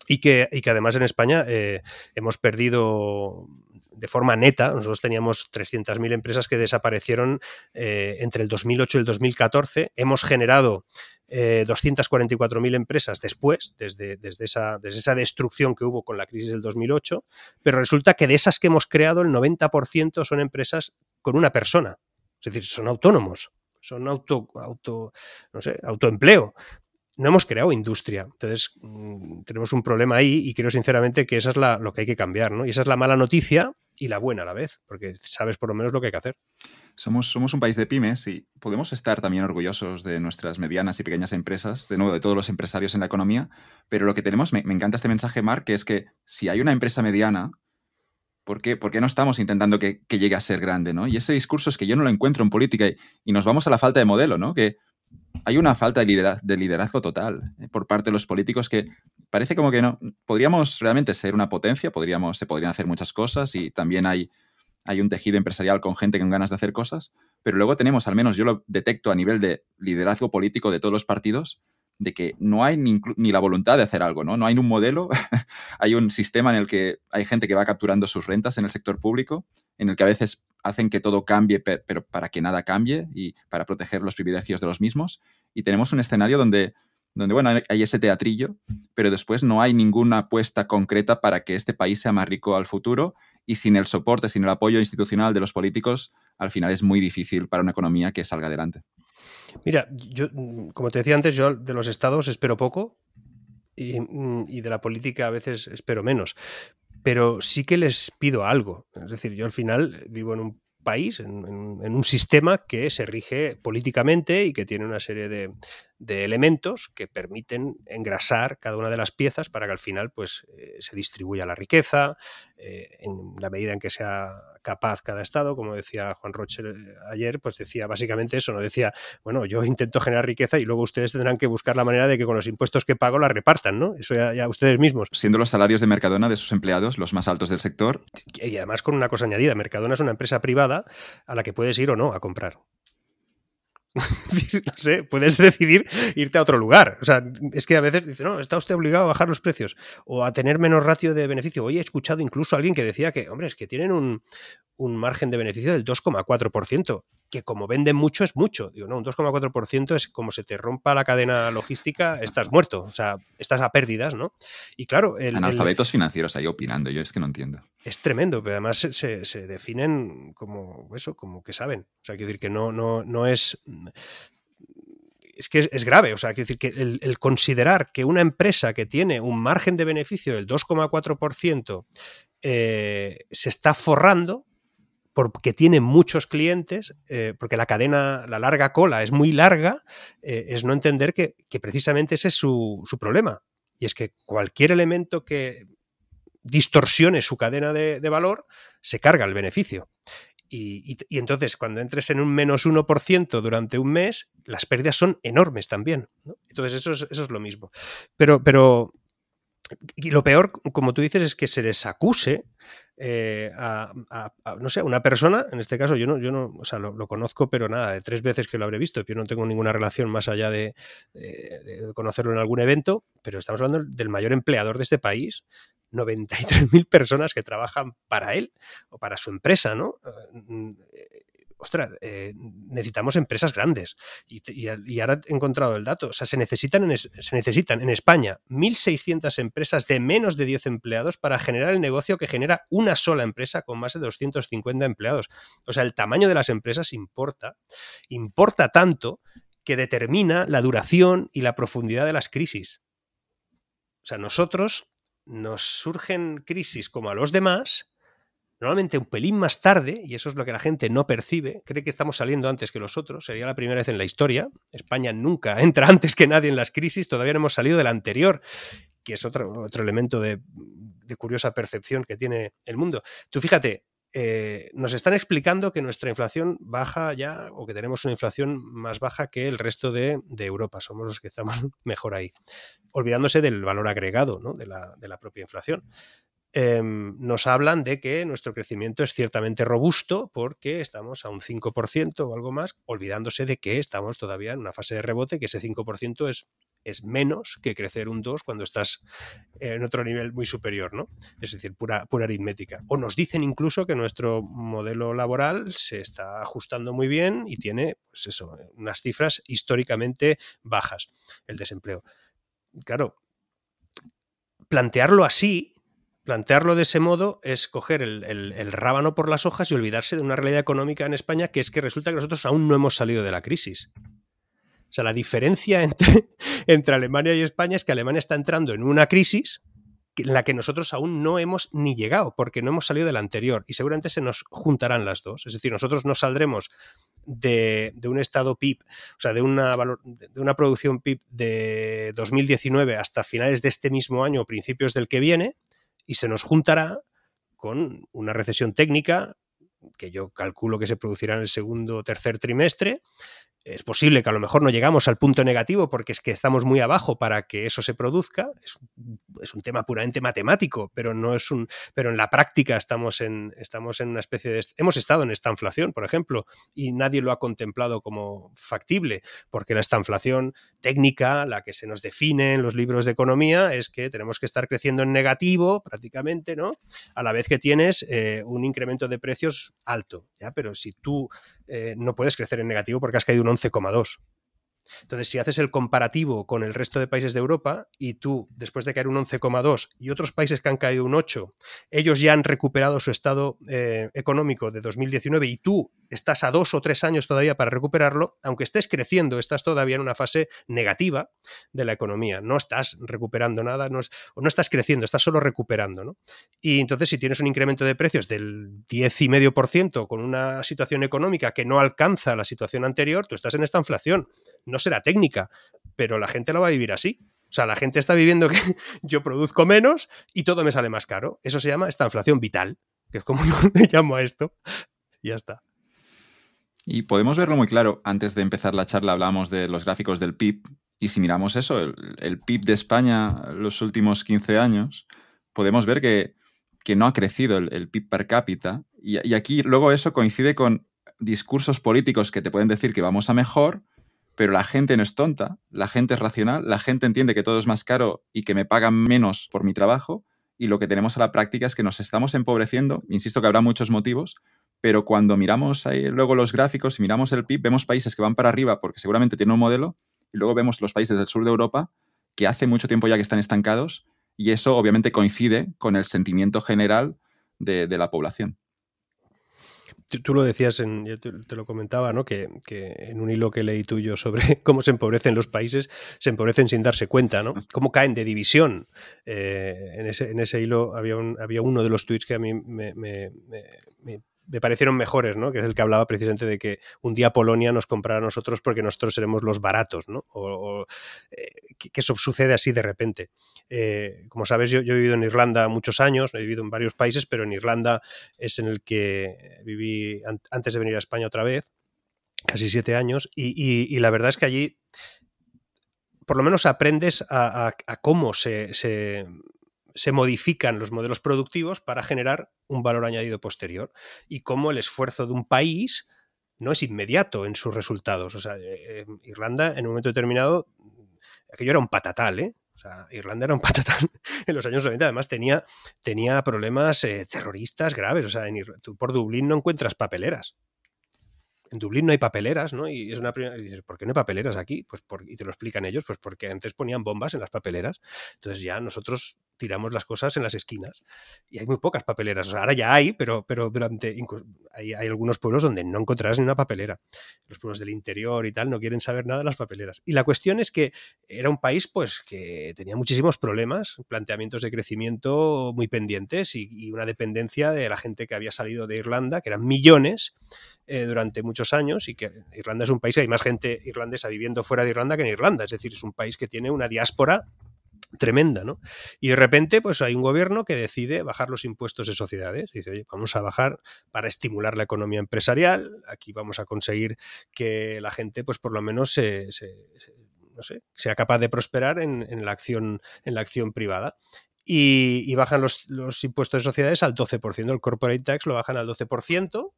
y que, y que además en España eh, hemos perdido de forma neta, nosotros teníamos 300.000 empresas que desaparecieron eh, entre el 2008 y el 2014, hemos generado 244.000 empresas después, desde, desde, esa, desde esa destrucción que hubo con la crisis del 2008, pero resulta que de esas que hemos creado el 90% son empresas con una persona, es decir, son autónomos son auto, auto, no sé, autoempleo. no hemos creado industria. Entonces, mm, tenemos un problema ahí y creo sinceramente que esa es la, lo que hay que cambiar, ¿no? Y esa es la mala noticia y la buena a la vez, porque sabes por lo menos lo que hay que hacer. Somos, somos un país de pymes y podemos estar también orgullosos de nuestras medianas y pequeñas empresas, de nuevo, de todos los empresarios en la economía, pero lo que tenemos, me, encanta este mensaje, Mark, que es que si hay una empresa mediana, ¿por qué, por qué no estamos intentando que, llegue a ser grande? ¿no? Y ese discurso es que yo no lo encuentro en política y, nos vamos a la falta de modelo, ¿no? que hay una falta de liderazgo, de liderazgo total eh, por parte de los políticos que parece como que no. Podríamos realmente ser una potencia, podríamos, se podrían hacer muchas cosas y también hay, hay un tejido empresarial con gente con ganas de hacer cosas, pero luego tenemos, al menos yo lo detecto a nivel de liderazgo político de todos los partidos, de que no hay ni, la voluntad de hacer algo, ¿no? No hay un modelo, hay un sistema en el que hay gente que va capturando sus rentas en el sector público, en el que a veces hacen que todo cambie, pero para que nada cambie y para proteger los privilegios de los mismos. Y tenemos un escenario donde, donde bueno, hay ese teatrillo, pero después no hay ninguna apuesta concreta para que este país sea más rico al futuro y sin el soporte, sin el apoyo institucional de los políticos, al final es muy difícil para una economía que salga adelante. Mira, yo, como te decía antes, yo de los estados espero poco y, y de la política a veces espero menos pero sí que les pido algo. Es decir, yo al final vivo en un país, en, un sistema que se rige políticamente y que tiene una serie de, de elementos que permiten engrasar cada una de las piezas para que al final pues, eh, se distribuya la riqueza eh, en la medida en que sea capaz cada estado, como decía Juan Roche eh, ayer, pues decía básicamente eso, no decía, bueno, yo intento generar riqueza y luego ustedes tendrán que buscar la manera de que con los impuestos que pago la repartan, ¿no? Eso ya, ustedes mismos. Siendo los salarios de Mercadona de sus empleados los más altos del sector. Y además con una cosa añadida, Mercadona es una empresa privada a la que puedes ir o no a comprar. no sé, puedes decidir irte a otro lugar. O sea, es que a veces dice, no, está usted obligado a bajar los precios o a tener menos ratio de beneficio. Hoy he escuchado incluso a alguien que decía que, hombre, es que tienen un, un margen de beneficio del 2,4%, que como venden mucho es mucho. Digo, no, un 2,4% es como se te rompa la cadena logística, estás muerto, o sea, estás a pérdidas, ¿no? Y claro... El, Analfabetos financieros ahí opinando, yo es que no entiendo. Es tremendo, pero además se, se, definen como eso, como que saben. O sea, quiero decir que no, no, no es es que es, grave. O sea, quiero decir que el, considerar que una empresa que tiene un margen de beneficio del 2,4% eh, se está forrando porque tiene muchos clientes, eh, porque la cadena, la larga cola es muy larga, eh, es no entender que, precisamente ese es su, problema. Y es que cualquier elemento que distorsione su cadena de, valor se carga el beneficio. Y, entonces, cuando entres en un menos 1% durante un mes, las pérdidas son enormes también. Entonces, eso es, eso es lo mismo. Pero, pero y lo peor, como tú dices, es que se les acuse eh, a, no sé, una persona, en este caso yo no, yo no, o sea, lo, conozco, pero nada, de tres veces que lo habré visto, yo no tengo ninguna relación más allá de, conocerlo en algún evento, pero estamos hablando del mayor empleador de este país, 93.000 personas que trabajan para él o para su empresa, ¿no? Ostras, eh, necesitamos empresas grandes. Y, ahora he encontrado el dato. O sea, se necesitan en, se necesitan en España 1.600 empresas de menos de 10 empleados para generar el negocio que genera una sola empresa con más de 250 empleados. O sea, el tamaño de las empresas importa. Importa tanto que determina la duración y la profundidad de las crisis. O sea, nosotros nos surgen crisis como a los demás normalmente un pelín más tarde, y eso es lo que la gente no percibe, cree que estamos saliendo antes que los otros, sería la primera vez en la historia. España nunca entra antes que nadie en las crisis, todavía no hemos salido de la anterior, que es otro, otro elemento de, curiosa percepción que tiene el mundo. Tú fíjate, eh, nos están explicando que nuestra inflación baja ya, o que tenemos una inflación más baja que el resto de, Europa. Somos los que estamos mejor ahí. Olvidándose del valor agregado de, la, de, la, propia inflación. Em, nos hablan de que nuestro crecimiento es ciertamente robusto porque estamos a un 5% o algo más, olvidándose de que estamos todavía en una fase de rebote, que ese 5% es, es menos que crecer un 2 cuando estás en otro nivel muy superior, ¿no? Es decir, pura, pura aritmética. O nos dicen incluso que nuestro modelo laboral se está ajustando muy bien y tiene, pues eso, unas cifras históricamente bajas, el desempleo. Claro, plantearlo así Plantearlo de ese modo es coger el, rábano por las hojas y olvidarse de una realidad económica en España que es que resulta que nosotros aún no hemos salido de la crisis. O sea, la diferencia entre, entre Alemania y España es que Alemania está entrando en una crisis en la que nosotros aún no hemos ni llegado, porque no hemos salido de la anterior y seguramente se nos juntarán las dos. Es decir, nosotros no saldremos de, un estado PIB, o sea, de una, de una producción PIB de 2019 hasta finales de este mismo año o principios del que viene, y se nos juntará con una recesión técnica que yo calculo que se producirá en el segundo o tercer trimestre, es posible que a lo mejor no llegamos al punto negativo porque es que estamos muy abajo para que eso se produzca. Es, un tema puramente matemático, pero no es un. Pero en la práctica estamos en, estamos en una especie de. Hemos estado en esta inflación, por ejemplo, y nadie lo ha contemplado como factible, porque la estanflación técnica, la que se nos define en los libros de economía, es que tenemos que estar creciendo en negativo, prácticamente, ¿no? A la vez que tienes eh, un incremento de precios alto. ¿Ya? Pero si tú eh, no puedes crecer en negativo porque has caído un 11,2. Entonces, si haces el comparativo con el resto de países de Europa y tú, después de caer un 11,2 y otros países que han caído un 8, ellos ya han recuperado su estado eh, económico de 2019 y tú estás a dos o tres años todavía para recuperarlo, aunque estés creciendo, estás todavía en una fase negativa de la economía. No estás recuperando nada, no, o no estás creciendo, estás solo recuperando. ¿no? Y entonces, si tienes un incremento de precios del 10,5% con una situación económica que no alcanza la situación anterior, tú estás en esta inflación no será técnica, pero la gente lo va a vivir así. O sea, la gente está viviendo que yo produzco menos y todo me sale más caro. Eso se llama esta inflación vital, que es como yo le llamo a esto. Y ya está. Y podemos verlo muy claro. Antes de empezar la charla hablábamos de los gráficos del PIB. Y si miramos eso, el, PIB de España los últimos 15 años, podemos ver que, no ha crecido el, PIB per cápita. y aquí luego eso coincide con discursos políticos que te pueden decir que vamos a mejor, pero la gente no es tonta, la gente es racional, la gente entiende que todo es más caro y que me pagan menos por mi trabajo y lo que tenemos a la práctica es que nos estamos empobreciendo, insisto que habrá muchos motivos, pero cuando miramos ahí luego los gráficos y miramos el PIB, vemos países que van para arriba porque seguramente tienen un modelo y luego vemos los países del sur de Europa que hace mucho tiempo ya que están estancados y eso obviamente coincide con el sentimiento general de, de la población. Tú, lo decías, en, yo te, lo comentaba, ¿no? Que, en un hilo que leí tuyo sobre cómo se empobrecen los países, se empobrecen sin darse cuenta, ¿no? Cómo caen de división. Eh, en, ese, en ese hilo había, un, había uno de los tweets que a mí me, me parecieron mejores, ¿no? Que es el que hablaba precisamente de que un día Polonia nos comprará a nosotros porque nosotros seremos los baratos, ¿no? O, eh, que, eso sucede así de repente. Eh, como sabes, yo, he vivido en Irlanda muchos años, he vivido en varios países, pero en Irlanda es en el que viví antes de venir a España otra vez, casi siete años, y, la verdad es que allí por lo menos aprendes a, cómo se modifican los modelos productivos para generar un valor añadido posterior y cómo el esfuerzo de un país no es inmediato en sus resultados. O sea, eh, eh, Irlanda en un momento determinado, aquello era un patatal, ¿eh? O sea, Irlanda era un patatal en los años 90. Además, tenía, tenía problemas eh, terroristas graves. O sea, en, tú por Dublín no encuentras papeleras en Dublín no hay papeleras, ¿no? Y es una primera. Dices, ¿por qué no hay papeleras aquí? Pues y te lo explican ellos, pues porque antes ponían bombas en las papeleras. Entonces ya nosotros tiramos las cosas en las esquinas. Y hay muy pocas papeleras. ahora ya hay, pero, pero durante. Hay, hay, algunos pueblos donde no encontrarás ni una papelera. Los pueblos del interior y tal no quieren saber nada de las papeleras. Y la cuestión es que era un país, pues, que tenía muchísimos problemas, planteamientos de crecimiento muy pendientes y, una dependencia de la gente que había salido de Irlanda, que eran millones eh, durante muchos años y que Irlanda es un país, hay más gente irlandesa viviendo fuera de Irlanda que en Irlanda, es decir, es un país que tiene una diáspora tremenda, ¿no? Y de repente, pues hay un gobierno que decide bajar los impuestos de sociedades. Dice, oye, vamos a bajar para estimular la economía empresarial. Aquí vamos a conseguir que la gente, pues por lo menos se, no sé, sea capaz de prosperar en, la acción, en la acción privada. Y, bajan los, los, impuestos de sociedades al 12%. El corporate tax lo bajan al 12%,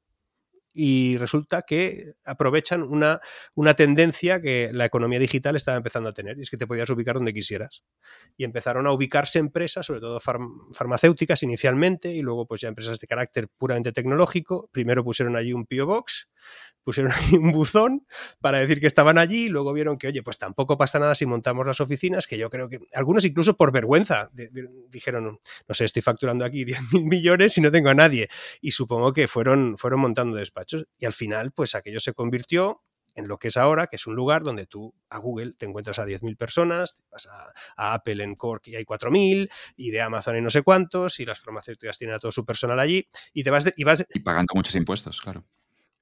y resulta que aprovechan una, una, tendencia que la economía digital estaba empezando a tener, y es que te podías ubicar donde quisieras. Y empezaron a ubicarse empresas, sobre todo farmacéuticas inicialmente, y luego pues ya empresas de carácter puramente tecnológico. Primero pusieron allí un PO Box, pusieron ahí un buzón para decir que estaban allí, y luego vieron que, oye, pues tampoco pasa nada si montamos las oficinas, que yo creo que algunos incluso por vergüenza dijeron, no sé, estoy facturando aquí 10 mil millones y no tengo a nadie. Y supongo que fueron, fueron montando y al final, pues aquello se convirtió en lo que es ahora, que es un lugar donde tú a Google te encuentras a 10.000 personas, vas a, Apple en Cork y hay 4.000, y de Amazon hay no sé cuántos, y las farmacéuticas tienen a todo su personal allí, y te vas... y, vas y pagando muchos impuestos, claro.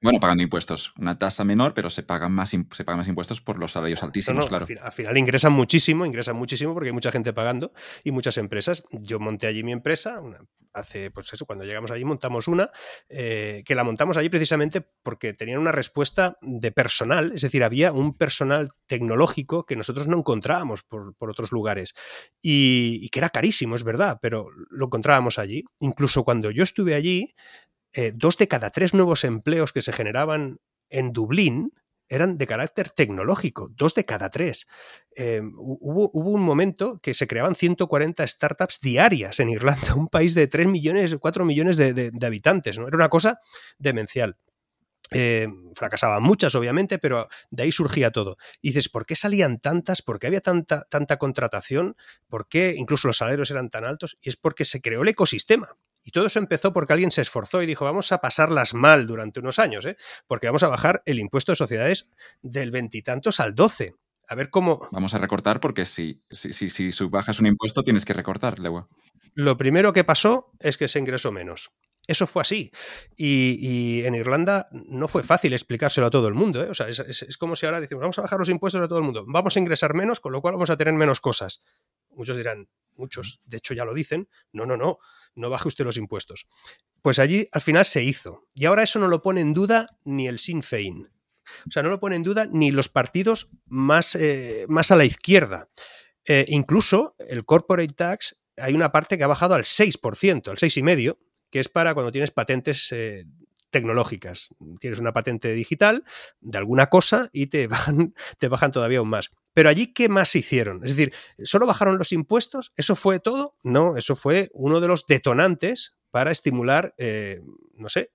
Bueno, pagando impuestos. Una tasa menor, pero se pagan más, se pagan más impuestos por los salarios altísimos, claro. Al final, ingresan muchísimo, ingresan muchísimo porque hay mucha gente pagando y muchas empresas. Yo monté allí mi empresa, hace, pues eso, cuando llegamos allí montamos una, eh, que la montamos allí precisamente porque tenían una respuesta de personal, es decir, había un personal tecnológico que nosotros no encontrábamos por, otros lugares y, y que era carísimo, es verdad, pero lo encontrábamos allí. Incluso cuando yo estuve allí, eh, dos de cada tres nuevos empleos que se generaban en Dublín eran de carácter tecnológico, dos de cada tres. Em, hubo, un momento que se creaban 140 startups diarias en Irlanda, un país de 3 millones, 4 millones de, habitantes, ¿no? Era una cosa demencial. Eh, fracasaban muchas, obviamente, pero de ahí surgía todo. Y dices, ¿por qué salían tantas? ¿Por qué había tanta, tanta contratación? ¿Por qué incluso los salarios eran tan altos? Y es porque se creó el ecosistema. Y todo eso empezó porque alguien se esforzó y dijo, vamos a pasarlas mal durante unos años, ¿eh? porque vamos a bajar el impuesto de sociedades del veintitantos al 12. A ver cómo... Vamos a recortar porque si, si, si, si bajas un impuesto tienes que recortar, Lewa. Lo primero que pasó es que se ingresó menos. Eso fue así. Y, en Irlanda no fue fácil explicárselo a todo el mundo. ¿eh? O sea, es, es, como si ahora decimos, vamos a bajar los impuestos a todo el mundo, vamos a ingresar menos, con lo cual vamos a tener menos cosas. Muchos dirán, muchos, de hecho ya lo dicen, no, no, no, no baje usted los impuestos. Pues allí al final se hizo. Y ahora eso no lo pone en duda ni el Sinn Féin. O sea, no lo pone en duda ni los partidos más, eh, más a la izquierda. Eh, incluso el corporate tax, hay una parte que ha bajado al 6%, al 6,5%, que es para cuando tienes patentes eh, tecnológicas. Tienes una patente digital de alguna cosa y te bajan, te bajan todavía aún más. Pero allí, ¿qué más hicieron? Es decir, ¿solo bajaron los impuestos? ¿Eso fue todo? No, eso fue uno de los detonantes para estimular, eh, no sé,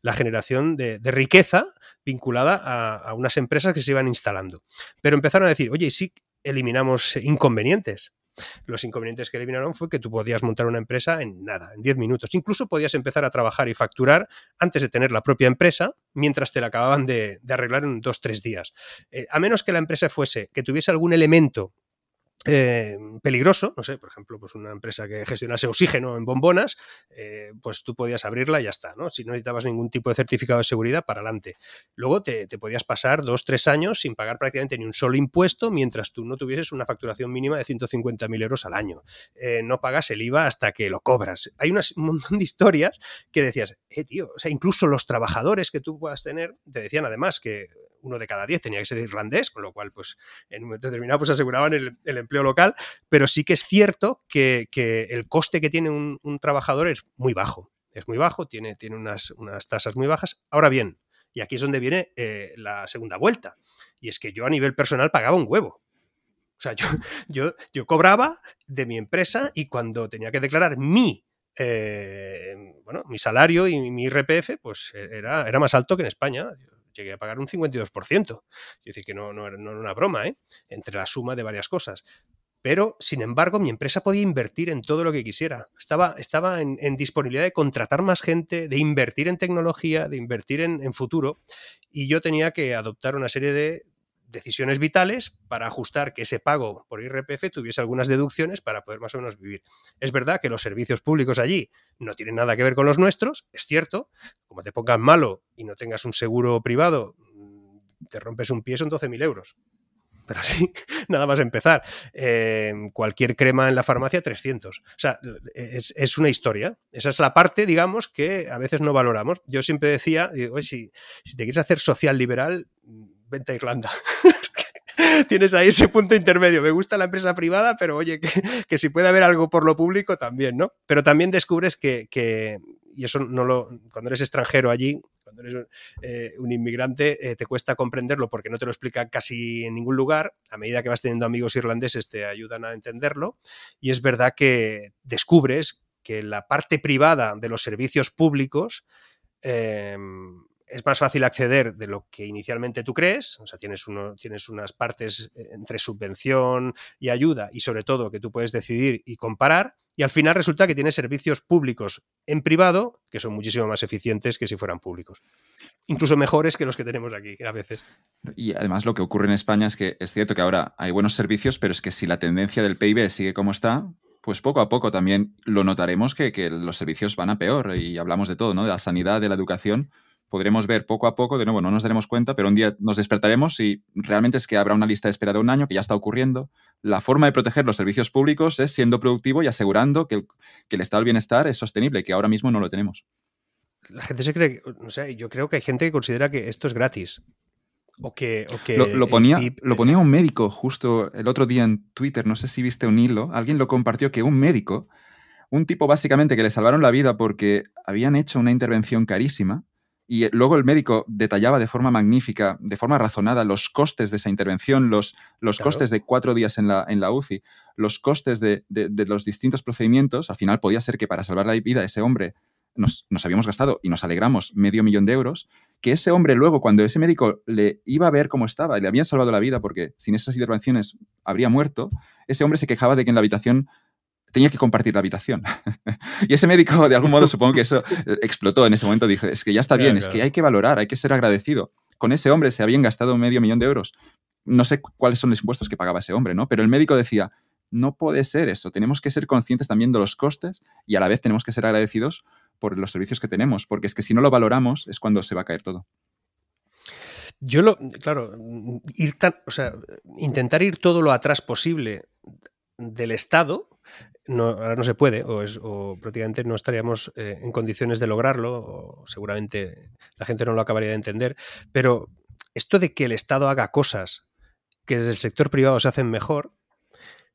la generación de, riqueza vinculada a, a, unas empresas que se iban instalando. Pero empezaron a decir, oye, sí, eliminamos inconvenientes. Los inconvenientes que eliminaron fue que tú podías montar una empresa en nada, en 10 minutos. Incluso podías empezar a trabajar y facturar antes de tener la propia empresa, mientras te la acababan de, arreglar en dos, tres días. Eh, a menos que la empresa fuese, que tuviese algún elemento eh, peligroso, no sé, por ejemplo, pues una empresa que gestionase oxígeno en bombonas, eh, pues tú podías abrirla y ya está, ¿no? Si no necesitabas ningún tipo de certificado de seguridad, para adelante. Luego te, podías pasar dos, tres años sin pagar prácticamente ni un solo impuesto mientras tú no tuvieses una facturación mínima de 150.000 euros al año. Eh, no pagas el IVA hasta que lo cobras. Hay un montón de historias que decías, eh, tío, o sea, incluso los trabajadores que tú puedas tener, te decían además que uno de cada diez tenía que ser irlandés, con lo cual, pues, en un momento determinado, pues aseguraban el, empleo local, pero sí que es cierto que, el coste que tiene un, trabajador es muy bajo, es muy bajo, tiene, tiene unas, unas tasas muy bajas. Ahora bien, y aquí es donde viene eh, la segunda vuelta, y es que yo a nivel personal pagaba un huevo. O sea, yo, yo, yo cobraba de mi empresa y cuando tenía que declarar mi eh, bueno, mi salario y mi IRPF, pues era, era más alto que en España llegué a pagar un 52%. Es decir, que no, no, era una broma, ¿eh? entre la suma de varias cosas. Pero, sin embargo, mi empresa podía invertir en todo lo que quisiera. Estaba, estaba en, disponibilidad de contratar más gente, de invertir en tecnología, de invertir en futuro. Y yo tenía que adoptar una serie de decisiones vitales para ajustar que ese pago por IRPF tuviese algunas deducciones para poder más o menos vivir. Es verdad que los servicios públicos allí no tienen nada que ver con los nuestros, es cierto, como te pongas malo y no tengas un seguro privado, mm, te rompes un pie son 12.000 euros. Pero así, nada más empezar. Eh, cualquier crema en la farmacia, 300. O sea, es, una historia. Esa es la parte, digamos, que a veces no valoramos. Yo siempre decía, digo, si, si te quieres hacer social liberal, vente a Irlanda. Tienes ahí ese punto intermedio. Me gusta la empresa privada, pero oye, que, si puede haber algo por lo público también, ¿no? Pero también descubres que, y eso no lo, cuando eres extranjero allí, cuando eres eh, un inmigrante, eh, te cuesta comprenderlo porque no te lo explica casi en ningún lugar. A medida que vas teniendo amigos irlandeses te ayudan a entenderlo. Y es verdad que descubres que la parte privada de los servicios públicos eh, es más fácil acceder de lo que inicialmente tú crees, o sea, tienes, uno, tienes unas partes eh, entre subvención y ayuda y sobre todo que tú puedes decidir y comparar, y al final resulta que tienes servicios públicos en privado que son muchísimo más eficientes que si fueran públicos. Incluso mejores que los que tenemos aquí a veces. Y además lo que ocurre en España es que es cierto que ahora hay buenos servicios, pero es que si la tendencia del PIB sigue como está, pues poco a poco también lo notaremos que, que los servicios van a peor. Y hablamos de todo, ¿no? De la sanidad, de la educación podremos ver poco a poco, de nuevo, no nos daremos cuenta, pero un día nos despertaremos y realmente es que habrá una lista de espera de un año que ya está ocurriendo. La forma de proteger los servicios públicos es siendo productivo y asegurando que el, estado del bienestar es sostenible, que ahora mismo no lo tenemos. La gente se cree, no sé, yo creo que hay gente que considera que esto es gratis. O que, lo, ponía, lo ponía un médico justo el otro día en Twitter, no sé si viste un hilo, alguien lo compartió que un médico, un tipo básicamente que le salvaron la vida porque habían hecho una intervención carísima, y luego el médico detallaba de forma magnífica, de forma razonada, los costes de esa intervención, los, los costes de cuatro días en la, en la UCI, los costes de, los distintos procedimientos. Al final podía ser que para salvar la vida de ese hombre nos, habíamos gastado y nos alegramos medio millón de euros, que ese hombre luego, cuando ese médico le iba a ver cómo estaba, y le habían salvado la vida porque sin esas intervenciones habría muerto, ese hombre se quejaba de que en la habitación tenía que compartir la habitación. y ese médico, de algún modo, supongo que eso eh, explotó en ese momento. Dije, es que ya está bien, es que hay que valorar, hay que ser agradecido. Con ese hombre se habían gastado medio millón de euros. No sé cuáles son los impuestos que pagaba ese hombre, ¿no? Pero el médico decía, no puede ser eso. Tenemos que ser conscientes también de los costes y a la vez tenemos que ser agradecidos por los servicios que tenemos, porque es que si no lo valoramos es cuando se va a caer todo. Yo lo, claro, ir tan, o sea, intentar ir todo lo atrás posible del Estado no, ahora no se puede, o, es, o prácticamente no estaríamos eh, en condiciones de lograrlo, o seguramente la gente no lo acabaría de entender, pero esto de que el Estado haga cosas que desde el sector privado se hacen mejor,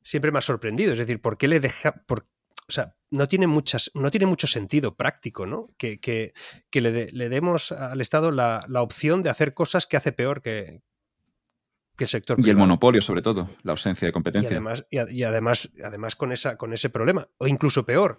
siempre me ha sorprendido. Es decir, ¿por qué le deja.? Por, o sea, no tiene, muchas, no tiene mucho sentido práctico, ¿no? Que, que, que le, le, demos al Estado la, la, opción de hacer cosas que hace peor que, sector Y el monopolio, sobre todo, la ausencia de competencia. Y además, y, además, además con, esa, con ese problema, o incluso peor,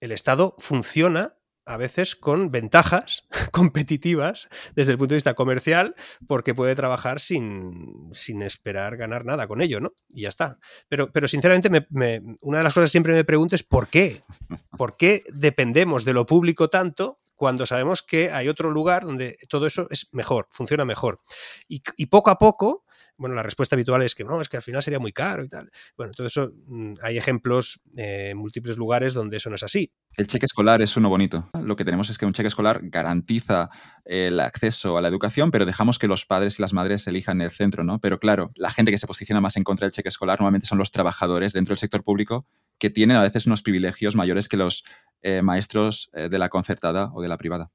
el Estado funciona a veces con ventajas competitivas desde el punto de vista comercial, porque puede trabajar sin, sin esperar ganar nada con ello, ¿no? Y ya está. Pero, pero sinceramente, me, una de las cosas que siempre me pregunto es ¿por qué? ¿Por qué dependemos de lo público tanto cuando sabemos que hay otro lugar donde todo eso es mejor, funciona mejor? Y, y poco a poco bueno, la respuesta habitual es que no, es que al final sería muy caro y tal. Bueno, todo eso mm, hay ejemplos eh, en múltiples lugares donde eso no es así. El cheque escolar es uno bonito. Lo que tenemos es que un cheque escolar garantiza el acceso a la educación, pero dejamos que los padres y las madres elijan el centro, ¿no? Pero claro, la gente que se posiciona más en contra del cheque escolar normalmente son los trabajadores dentro del sector público que tienen a veces unos privilegios mayores que los eh, maestros eh, de la concertada o de la privada.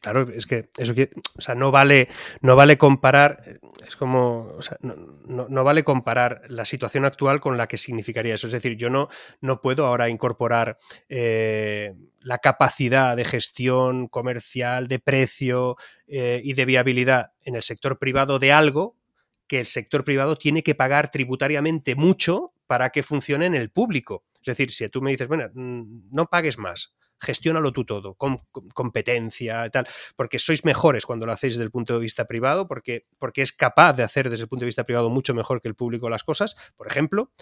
Claro, es que eso que, o sea, no vale, no vale comparar, es como, o sea, no, no, vale comparar la situación actual con la que significaría eso. Es decir, yo no, no puedo ahora incorporar eh, la capacidad de gestión comercial, de precio eh, y de viabilidad en el sector privado de algo que el sector privado tiene que pagar tributariamente mucho para que funcione en el público. Es decir, si tú me dices, bueno, mm, no pagues más, gestiónalo tú todo, con, competencia tal, porque sois mejores cuando lo hacéis desde el punto de vista privado, porque, porque es capaz de hacer desde el punto de vista privado mucho mejor que el público las cosas, por ejemplo,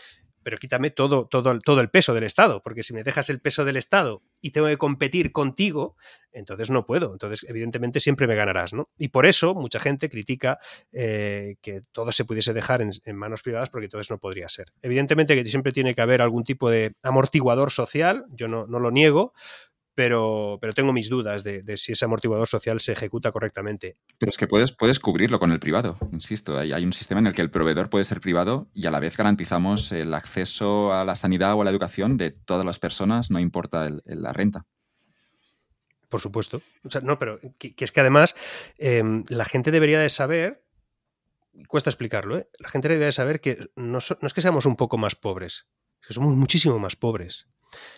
pero quítame todo, todo, todo el peso del Estado, porque si me dejas el peso del Estado y tengo que competir contigo, entonces no puedo. Entonces, evidentemente, siempre me ganarás, ¿no? Y por eso mucha gente critica eh, que todo se pudiese dejar en, manos privadas, porque entonces no podría ser. Evidentemente que siempre tiene que haber algún tipo de amortiguador social, yo no, no lo niego, pero, pero tengo mis dudas de, si ese amortiguador social se ejecuta correctamente. Pero es que puedes, puedes cubrirlo con el privado, insisto. Hay, hay, un sistema en el que el proveedor puede ser privado y a la vez garantizamos el acceso a la sanidad o a la educación de todas las personas, no importa la renta. Por supuesto. no, pero que, es que además em, la gente debería de saber, cuesta explicarlo, ¿eh? la gente debería de saber que no, no es que seamos un poco más pobres, es que somos muchísimo más pobres.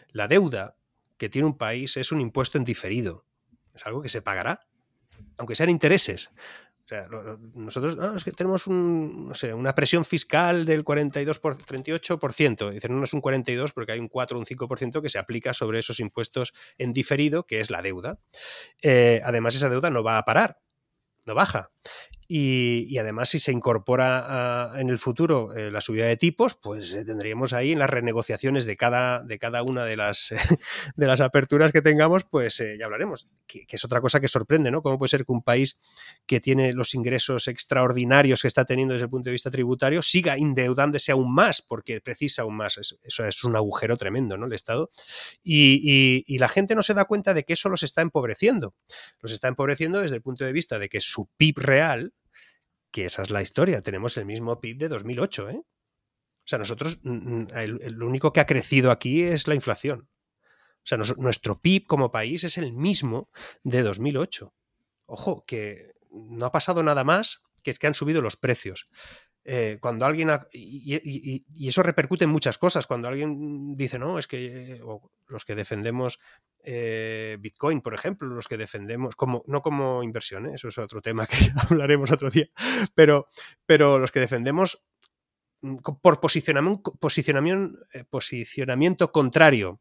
La deuda que tiene un país es un impuesto en diferido. Es algo que se pagará, aunque sean intereses. O sea, nosotros es que tenemos un, no sé, una presión fiscal del 42 por 38%. Dicen, no, es un 42 porque hay un 4 o un 5% que se aplica sobre esos impuestos en diferido, que es la deuda. Eh, además, esa deuda no va a parar, no baja. Y, además, si se incorpora en el futuro eh, la subida de tipos, pues eh, tendríamos ahí en las renegociaciones de cada, de cada una de las, de las aperturas que tengamos, pues eh, ya hablaremos. Que, es otra cosa que sorprende, ¿no? ¿Cómo puede ser que un país que tiene los ingresos extraordinarios que está teniendo desde el punto de vista tributario siga endeudándose aún más porque precisa aún más? Eso, es un agujero tremendo, ¿no? El Estado. Y, y la gente no se da cuenta de que eso los está empobreciendo. Los está empobreciendo desde el punto de vista de que su PIB real, que esa es la historia. Tenemos el mismo PIB de 2008. ¿eh? O sea, nosotros, el, único que ha crecido aquí es la inflación. O sea, nuestro PIB como país es el mismo de 2008. Ojo, que no ha pasado nada más que es que han subido los precios. Eh, cuando alguien y, eso repercute en muchas cosas. Cuando alguien dice, no, es que los que defendemos eh, Bitcoin, por ejemplo, los que defendemos, como, no como inversión, ¿eh? eso es otro tema que hablaremos otro día, pero, pero los que defendemos mm, por posicionamiento, posicionamiento, posicionamiento contrario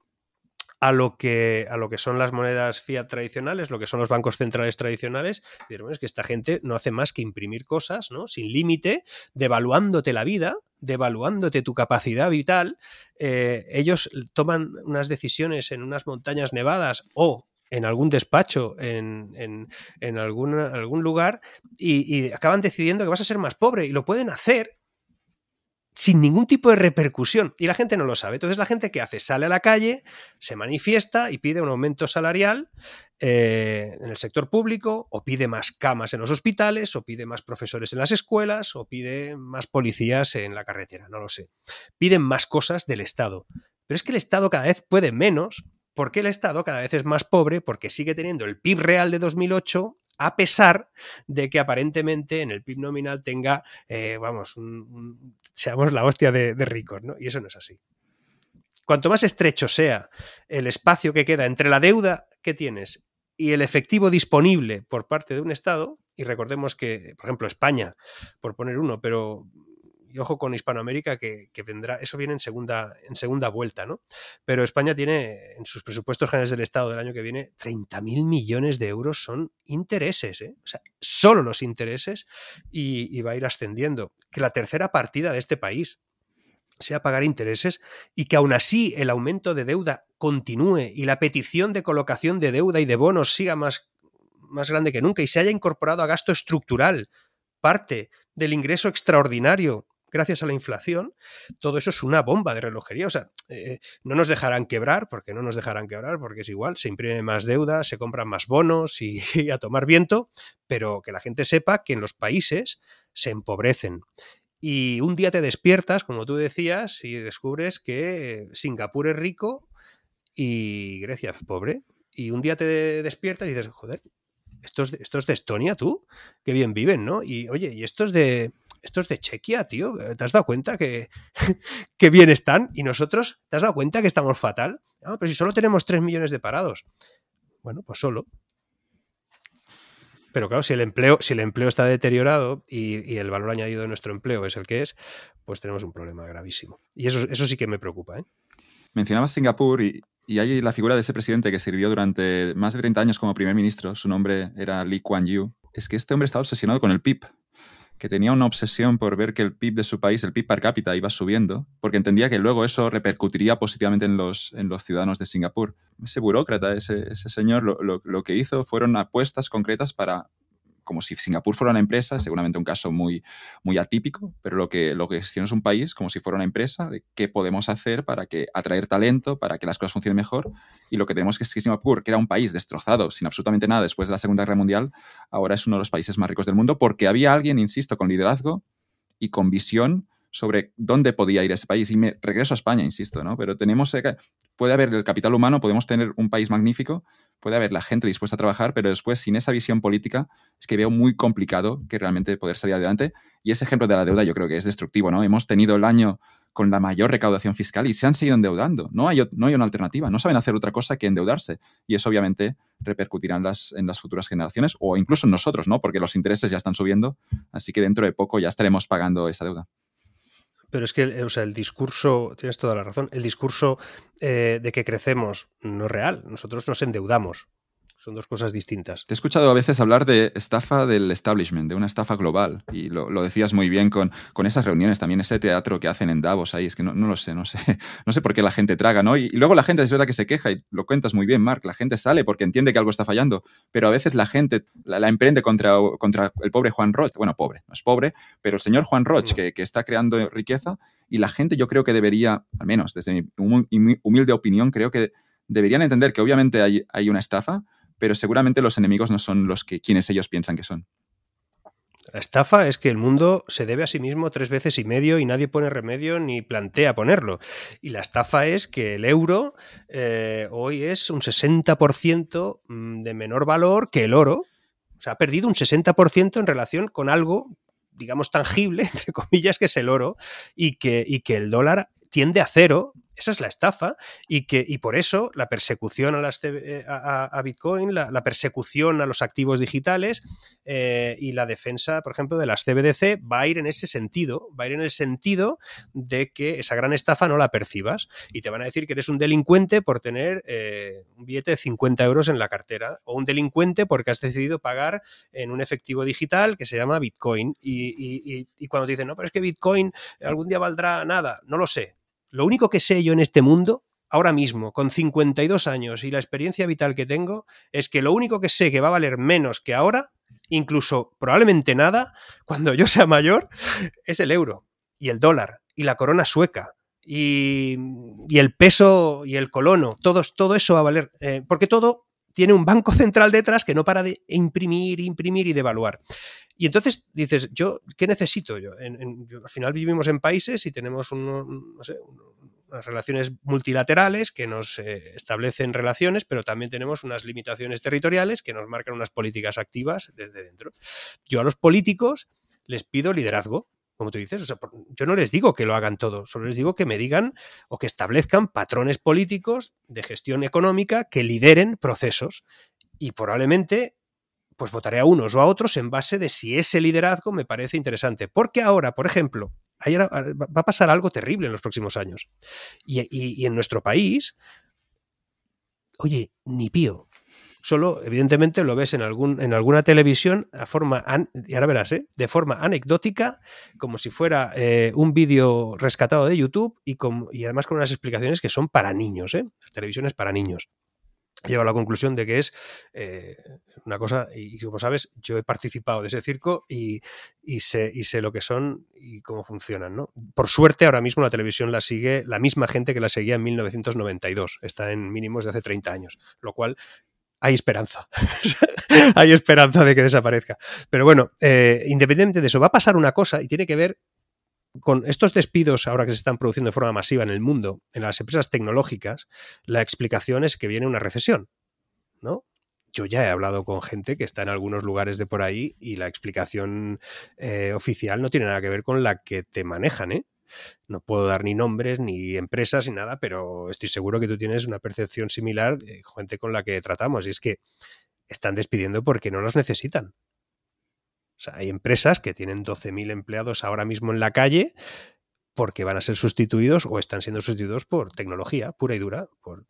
a lo que a lo que son las monedas fiat tradicionales, lo que son los bancos centrales tradicionales, es que esta gente no hace más que imprimir cosas, ¿no? Sin límite, devaluándote la vida, devaluándote tu capacidad vital. Eh, ellos toman unas decisiones en unas montañas nevadas o en algún despacho, en, en, en algún, algún lugar, y acaban decidiendo que vas a ser más pobre. Y lo pueden hacer sin ningún tipo de repercusión. Y la gente no lo sabe. Entonces la gente que hace sale a la calle, se manifiesta y pide un aumento salarial eh, en el sector público, o pide más camas en los hospitales, o pide más profesores en las escuelas, o pide más policías en la carretera, no lo sé. Piden más cosas del Estado. Pero es que el Estado cada vez puede menos porque el Estado cada vez es más pobre, porque sigue teniendo el PIB real de 2008 a pesar de que aparentemente en el PIB nominal tenga, eh, vamos, seamos la hostia de, ricos, ¿no? Y eso no es así. Cuanto más estrecho sea el espacio que queda entre la deuda que tienes y el efectivo disponible por parte de un Estado, y recordemos que, por ejemplo, España, por poner uno, pero y ojo con Hispanoamérica que, vendrá, eso viene en segunda, en segunda vuelta, ¿no? Pero España tiene en sus presupuestos generales del Estado del año que viene 30.000 millones de euros son intereses, ¿eh? O sea, solo los intereses y, va a ir ascendiendo. Que la tercera partida de este país sea pagar intereses y que aún así el aumento de deuda continúe y la petición de colocación de deuda y de bonos siga más, más grande que nunca y se haya incorporado a gasto estructural parte del ingreso extraordinario gracias a la inflación, todo eso es una bomba de relojería. O sea, eh, no nos dejarán quebrar, porque no nos dejarán quebrar, porque es igual, se imprime más deuda, se compran más bonos y, a tomar viento, pero que la gente sepa que en los países se empobrecen. Y un día te despiertas, como tú decías, y descubres que Singapur es rico y Grecia es pobre. Y un día te despiertas y dices, joder, estos, estos de Estonia, tú, qué bien viven, ¿no? Y oye, y estos de, esto es de Chequia, tío. ¿Te has dado cuenta que, que bien están? Y nosotros, ¿te has dado cuenta que estamos fatal? No, pero si solo tenemos 3 millones de parados. Bueno, pues solo. Pero claro, si el empleo, si el empleo está deteriorado y, el valor añadido de nuestro empleo es el que es, pues tenemos un problema gravísimo. Y eso, eso sí que me preocupa. ¿eh? Mencionabas Singapur y, y hay la figura de ese presidente que sirvió durante más de 30 años como primer ministro. Su nombre era Lee Kuan Yew. Es que este hombre estaba obsesionado con el PIB que tenía una obsesión por ver que el PIB de su país, el PIB per cápita, iba subiendo, porque entendía que luego eso repercutiría positivamente en los, en los ciudadanos de Singapur. Ese burócrata, ese, ese señor, lo, lo, que hizo fueron apuestas concretas para como si Singapur fuera una empresa, seguramente un caso muy, muy atípico, pero lo que, lo que es un país como si fuera una empresa, de qué podemos hacer para que atraer talento, para que las cosas funcionen mejor. Y lo que tenemos es que Singapur, que era un país destrozado, sin absolutamente nada después de la Segunda Guerra Mundial, ahora es uno de los países más ricos del mundo porque había alguien, insisto, con liderazgo y con visión sobre dónde podía ir ese país. Y me regreso a España, insisto, ¿no? Pero tenemos, eh, puede haber el capital humano, podemos tener un país magnífico, puede haber la gente dispuesta a trabajar, pero después sin esa visión política es que veo muy complicado que realmente poder salir adelante. Y ese ejemplo de la deuda yo creo que es destructivo, ¿no? Hemos tenido el año con la mayor recaudación fiscal y se han seguido endeudando. No hay, no hay una alternativa, no saben hacer otra cosa que endeudarse. Y eso obviamente repercutirá en las, en las futuras generaciones o incluso en nosotros, ¿no? Porque los intereses ya están subiendo, así que dentro de poco ya estaremos pagando esa deuda. Pero es que o sea, el discurso, tienes toda la razón, el discurso eh, de que crecemos no es real. Nosotros nos endeudamos. Son dos cosas distintas. Te he escuchado a veces hablar de estafa del establishment, de una estafa global, y lo, decías muy bien con, con, esas reuniones, también ese teatro que hacen en Davos ahí, es que no, no lo sé, no sé, no sé por qué la gente traga, ¿no? Y, luego la gente es verdad que se queja, y lo cuentas muy bien, Mark, la gente sale porque entiende que algo está fallando, pero a veces la gente la, emprende contra, contra el pobre Juan Roch, bueno, pobre, no es pobre, pero el señor Juan Roch, mm. que, que está creando riqueza, y la gente yo creo que debería, al menos desde mi humilde opinión, creo que deberían entender que obviamente hay, hay una estafa, pero seguramente los enemigos no son los que quienes ellos piensan que son. La estafa es que el mundo se debe a sí mismo tres veces y medio y nadie pone remedio ni plantea ponerlo. Y la estafa es que el euro eh, hoy es un 60% mm, de menor valor que el oro. O sea, ha perdido un 60% en relación con algo, digamos, tangible, entre comillas, que es el oro, y que, y que el dólar tiende a cero esa es la estafa y, que, y por eso la persecución a, las, eh, a, Bitcoin, la, persecución a los activos digitales eh, y la defensa, por ejemplo, de las CBDC va a ir en ese sentido, va a ir en el sentido de que esa gran estafa no la percibas y te van a decir que eres un delincuente por tener eh, un billete de 50 euros en la cartera o un delincuente porque has decidido pagar en un efectivo digital que se llama Bitcoin y, y cuando te dicen, no, pero es que Bitcoin algún día valdrá nada, no lo sé lo único que sé yo en este mundo, ahora mismo, con 52 años y la experiencia vital que tengo, es que lo único que sé que va a valer menos que ahora, incluso probablemente nada, cuando yo sea mayor, es el euro y el dólar y la corona sueca. Y, el peso y el colono, todo, eso va a valer, eh, porque todo tiene un banco central detrás que no para de imprimir, imprimir y devaluar. Y entonces dices, yo, ¿qué necesito yo? al final vivimos en países y tenemos unas relaciones multilaterales que nos eh, establecen relaciones, pero también tenemos unas limitaciones territoriales que nos marcan unas políticas activas desde dentro. Yo a los políticos les pido liderazgo, como tú dices, yo no les digo que lo hagan todo, solo les digo que me digan o que establezcan patrones políticos de gestión económica que lideren procesos. Y probablemente pues votaré a unos o a otros en base de si ese liderazgo me parece interesante. Porque ahora, por ejemplo, va a pasar algo terrible en los próximos años. Y, en nuestro país, oye, ni pío. Solo, evidentemente, lo ves en, algún, en alguna televisión a forma, y ahora verás, ¿eh? de forma anecdótica, como si fuera eh, un vídeo rescatado de YouTube y, y además con unas explicaciones que son para niños, ¿eh? las televisiones para niños llego a la conclusión de que es eh, una cosa, y como sabes, yo he participado de ese circo y, sé, y sé lo que son y cómo funcionan. Por suerte, ahora mismo la televisión la sigue la misma gente que la seguía en 1992, está en mínimos de hace 30 años, lo cual hay esperanza. hay esperanza de que desaparezca. Pero bueno, eh, independientemente de eso, va a pasar una cosa y tiene que ver con estos despidos ahora que se están produciendo de forma masiva en el mundo, en las empresas tecnológicas, la explicación es que viene una recesión, ¿no? Yo ya he hablado con gente que está en algunos lugares de por ahí y la explicación eh, oficial no tiene nada que ver con la que te manejan, ¿eh? No puedo dar ni nombres, ni empresas, ni nada, pero estoy seguro que tú tienes una percepción similar de gente con la que tratamos. Y es que están despidiendo porque no los necesitan. O sea, hay empresas que tienen 12.000 empleados ahora mismo en la calle porque van a ser sustituidos o están siendo sustituidos por tecnología pura y dura, por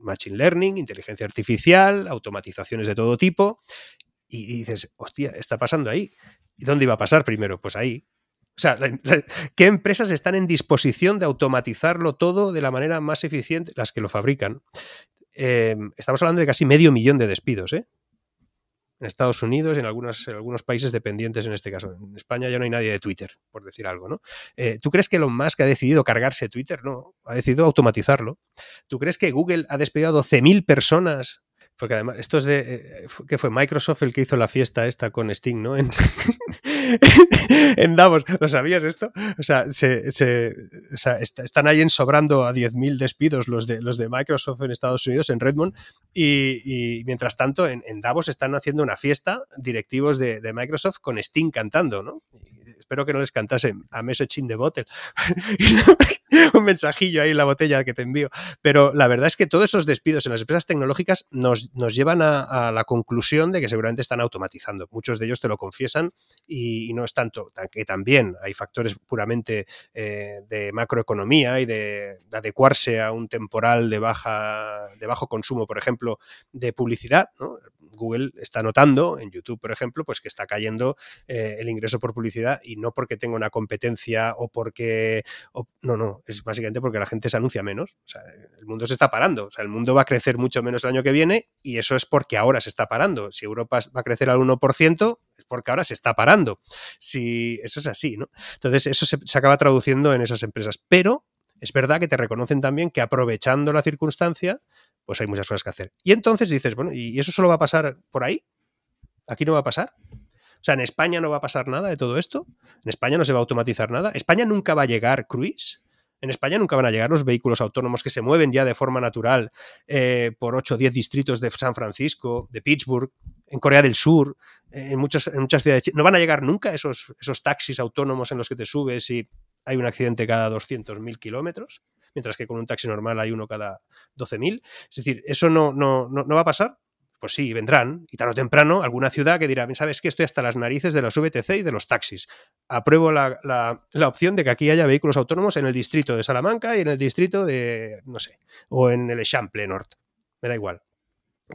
machine learning, inteligencia artificial, automatizaciones de todo tipo. Y dices, hostia, está pasando ahí. ¿Y dónde iba a pasar primero? Pues ahí. O sea, ¿qué empresas están en disposición de automatizarlo todo de la manera más eficiente? Las que lo fabrican. Eh, estamos hablando de casi medio millón de despidos, ¿eh? en Estados Unidos y en, algunos países dependientes en este caso. En España ya no hay nadie de Twitter, por decir algo, ¿no? Eh, ¿Tú crees que Elon Musk ha decidido cargarse Twitter? No, ha decidido automatizarlo. ¿Tú crees que Google ha despedido a 12.000 personas porque además, esto es de. Eh, ¿Qué fue? Microsoft el que hizo la fiesta esta con Sting, ¿no? En, en Davos. ¿Lo sabías esto? O sea, se, se, o sea están ahí ensobrando a 10.000 despidos los de, los de Microsoft en Estados Unidos, en Redmond. Y, y mientras tanto, en, en, Davos están haciendo una fiesta directivos de, de, Microsoft con Sting cantando, ¿no? Espero que no les cantase a message in the bottle. un mensajillo ahí en la botella que te envío. Pero la verdad es que todos esos despidos en las empresas tecnológicas nos, nos llevan a, la conclusión de que seguramente están automatizando. Muchos de ellos te lo confiesan y, no es tanto, que también hay factores puramente eh, de macroeconomía y de, adecuarse a un temporal de, baja, de bajo consumo, por ejemplo, de publicidad. Google está notando en YouTube, por ejemplo, pues que está cayendo eh, el ingreso por publicidad y no porque tenga una competencia o porque... no, no, es básicamente porque la gente se anuncia menos. O sea, el mundo se está parando. O sea, el mundo va a crecer mucho menos el año que viene y eso es porque ahora se está parando. Si Europa va a crecer al 1%, es porque ahora se está parando. Si eso es así, ¿no? Entonces, eso se, se acaba traduciendo en esas empresas. Pero es verdad que te reconocen también que aprovechando la circunstancia, pues hay muchas cosas que hacer. Y entonces dices, bueno, ¿y eso solo va a pasar por ahí? ¿Aquí no va a pasar? O sea, en España no va a pasar nada de todo esto. En España no se va a automatizar nada. España nunca va a llegar cruise. En España nunca van a llegar los vehículos autónomos que se mueven ya de forma natural eh, por 8 o 10 distritos de San Francisco, de Pittsburgh, en Corea del Sur, en, muchas, muchas ciudades. No van a llegar nunca esos, esos taxis autónomos en los que te subes y hay un accidente cada 200.000 kilómetros mientras que con un taxi normal hay uno cada 12.000. Es decir, ¿eso no, no, no, va a pasar? Pues sí, vendrán, y tarde o temprano, alguna ciudad que dirá, ¿sabes qué? Estoy hasta las narices de los VTC y de los taxis. Apruebo la, la, opción de que aquí haya vehículos autónomos en el distrito de Salamanca y en el distrito de, no sé, o en el Echample Norte. Me da igual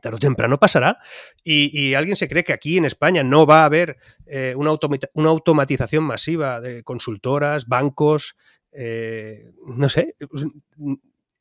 tarde o temprano pasará. Y, alguien se cree que aquí en España no va a haber eh, una, automatización masiva de consultoras, bancos, eh, no sé, pues,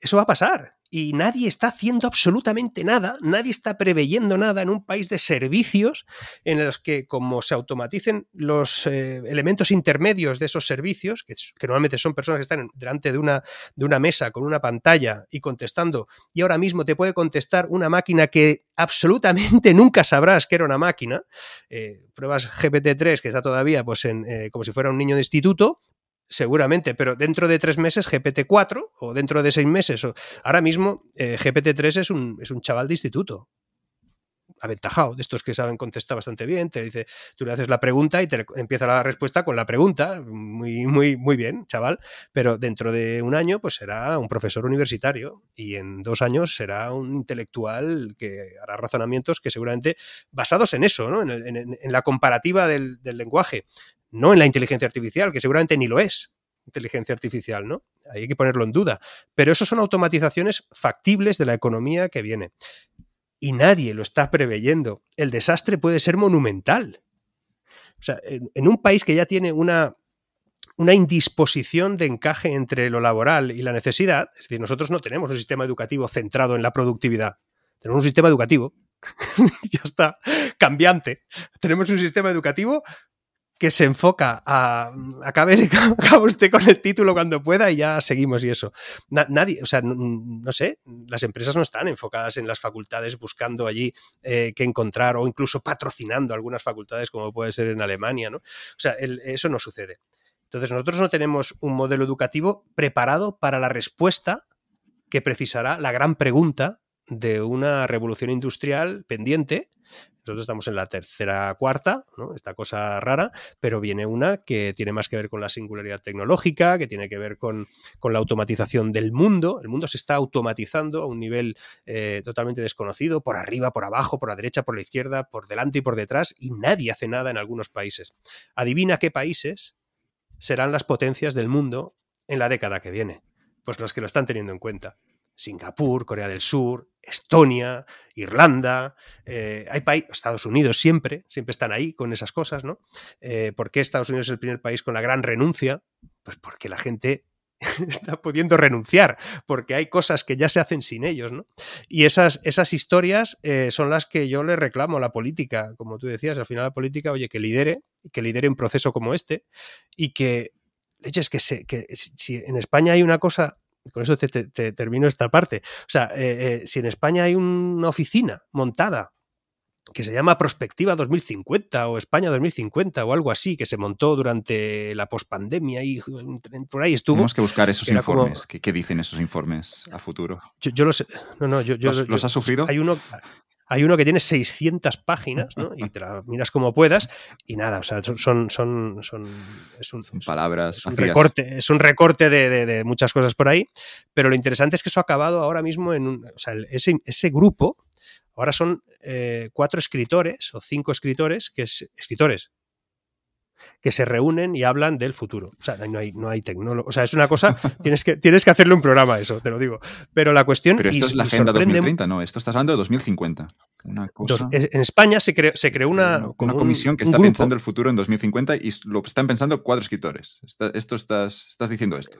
eso va a pasar. Y nadie está haciendo absolutamente nada, nadie está preveyendo nada en un país de servicios en los que, como se automaticen los eh, elementos intermedios de esos servicios, que, normalmente son personas que están delante de una, de una mesa con una pantalla y contestando, y ahora mismo te puede contestar una máquina que absolutamente nunca sabrás que era una máquina. Eh, pruebas GPT-3, que está todavía pues, en, como si fuera un niño de instituto, seguramente, pero dentro de tres meses GPT-4 o dentro de seis meses, o, ahora mismo eh, GPT-3 es un, es un chaval de instituto, aventajado, de estos que saben contestar bastante bien, te dice, tú le haces la pregunta y te empieza la respuesta con la pregunta, muy, muy, muy bien, chaval, pero dentro de un año pues será un profesor universitario y en dos años será un intelectual que hará razonamientos que seguramente basados en eso, ¿no? en, la comparativa del lenguaje, no en la inteligencia artificial, que seguramente ni lo es inteligencia artificial, ¿no? hay que ponerlo en duda. Pero eso son automatizaciones factibles de la economía que viene. Y nadie lo está preveyendo. El desastre puede ser monumental. O sea, en, un país que ya tiene una, una indisposición de encaje entre lo laboral y la necesidad, es decir, nosotros no tenemos un sistema educativo centrado en la productividad. Tenemos un sistema educativo, ya está, cambiante. Tenemos un sistema educativo que se enfoca a acabe, usted con el título cuando pueda y ya seguimos y eso. nadie, o sea, no, sé, las empresas no están enfocadas en las facultades buscando allí eh, qué encontrar o incluso patrocinando algunas facultades como puede ser en Alemania, ¿no? O sea, eso no sucede. Entonces nosotros no tenemos un modelo educativo preparado para la respuesta que precisará la gran pregunta de una revolución industrial pendiente nosotros estamos en la tercera, cuarta, ¿no? esta cosa rara, pero viene una que tiene más que ver con la singularidad tecnológica, que tiene que ver con, la automatización del mundo. El mundo se está automatizando a un nivel eh, totalmente desconocido, por arriba, por abajo, por la derecha, por la izquierda, por delante y por detrás, y nadie hace nada en algunos países. Adivina qué países serán las potencias del mundo en la década que viene. Pues los que lo están teniendo en cuenta. Singapur, Corea del Sur, Estonia, Irlanda, eh, hay países, Estados Unidos siempre, siempre están ahí con esas cosas, ¿no? Eh, ¿Por qué Estados Unidos es el primer país con la gran renuncia? Pues porque la gente está pudiendo renunciar, porque hay cosas que ya se hacen sin ellos, ¿no? Y esas, esas historias eh, son las que yo le reclamo a la política, como tú decías, al final la política, oye, que lidere, que lidere un proceso como este y que, leches, que, se, que si en España hay una cosa con eso te, termino esta parte. O sea, eh, eh, si en España hay una oficina montada que se llama Prospectiva 2050 o España 2050 o algo así, que se montó durante la pospandemia y por ahí estuvo. Tenemos que buscar esos informes. ¿Qué, dicen esos informes a futuro? Yo, los, no, no, yo, ¿Los, has sufrido? Hay uno, hay uno que tiene 600 páginas, ¿no? Y te la miras como puedas y nada, o sea, son, son, son, es un, palabras. Es un recorte, es un recorte de, muchas cosas por ahí, pero lo interesante es que eso ha acabado ahora mismo en un, o sea, ese, ese grupo, ahora son eh, cuatro escritores o cinco escritores, que es escritores, que se reúnen y hablan del futuro. O sea, no hay, no hay tecnología. O sea, es una cosa, tienes que, tienes que hacerle un programa eso, te lo digo. Pero la cuestión... Pero esto es la Agenda 2030, no, esto estás hablando de 2050. en España se creó, se creó una... Una, comisión que está pensando el futuro en 2050 y lo están pensando cuatro escritores. esto estás, estás diciendo esto.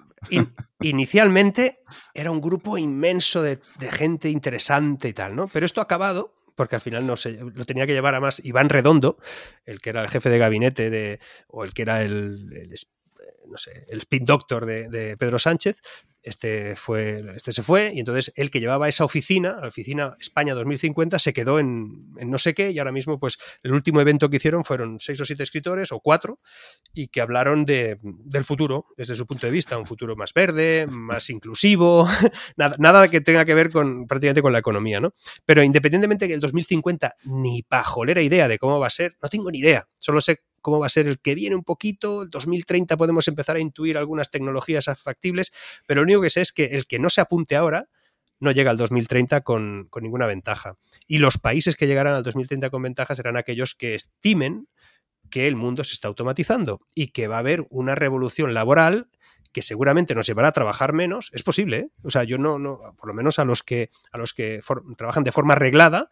inicialmente era un grupo inmenso de, de gente interesante y tal, ¿no? Pero esto ha acabado porque al final no sé, lo tenía que llevar a más Iván Redondo, el que era el jefe de gabinete de, o el que era el, el no sé, el spin doctor de, Pedro Sánchez, este, fue, este se fue y entonces el que llevaba esa oficina, la oficina España 2050, se quedó en, no sé qué y ahora mismo pues el último evento que hicieron fueron seis o siete escritores o cuatro y que hablaron de, del futuro desde su punto de vista, un futuro más verde, más inclusivo, nada, nada que tenga que ver con prácticamente con la economía, ¿no? Pero independientemente que el 2050 ni pajolera idea de cómo va a ser, no tengo ni idea, solo sé cómo va a ser el que viene un poquito, el 2030 podemos empezar a intuir algunas tecnologías factibles, pero lo único que sé es que el que no se apunte ahora no llega al 2030 con, ninguna ventaja. Y los países que llegarán al 2030 con ventaja serán aquellos que estimen que el mundo se está automatizando y que va a haber una revolución laboral que seguramente nos llevará a trabajar menos, es posible, ¿eh? o sea, yo no, no, por lo menos a los que, a los que trabajan de forma reglada,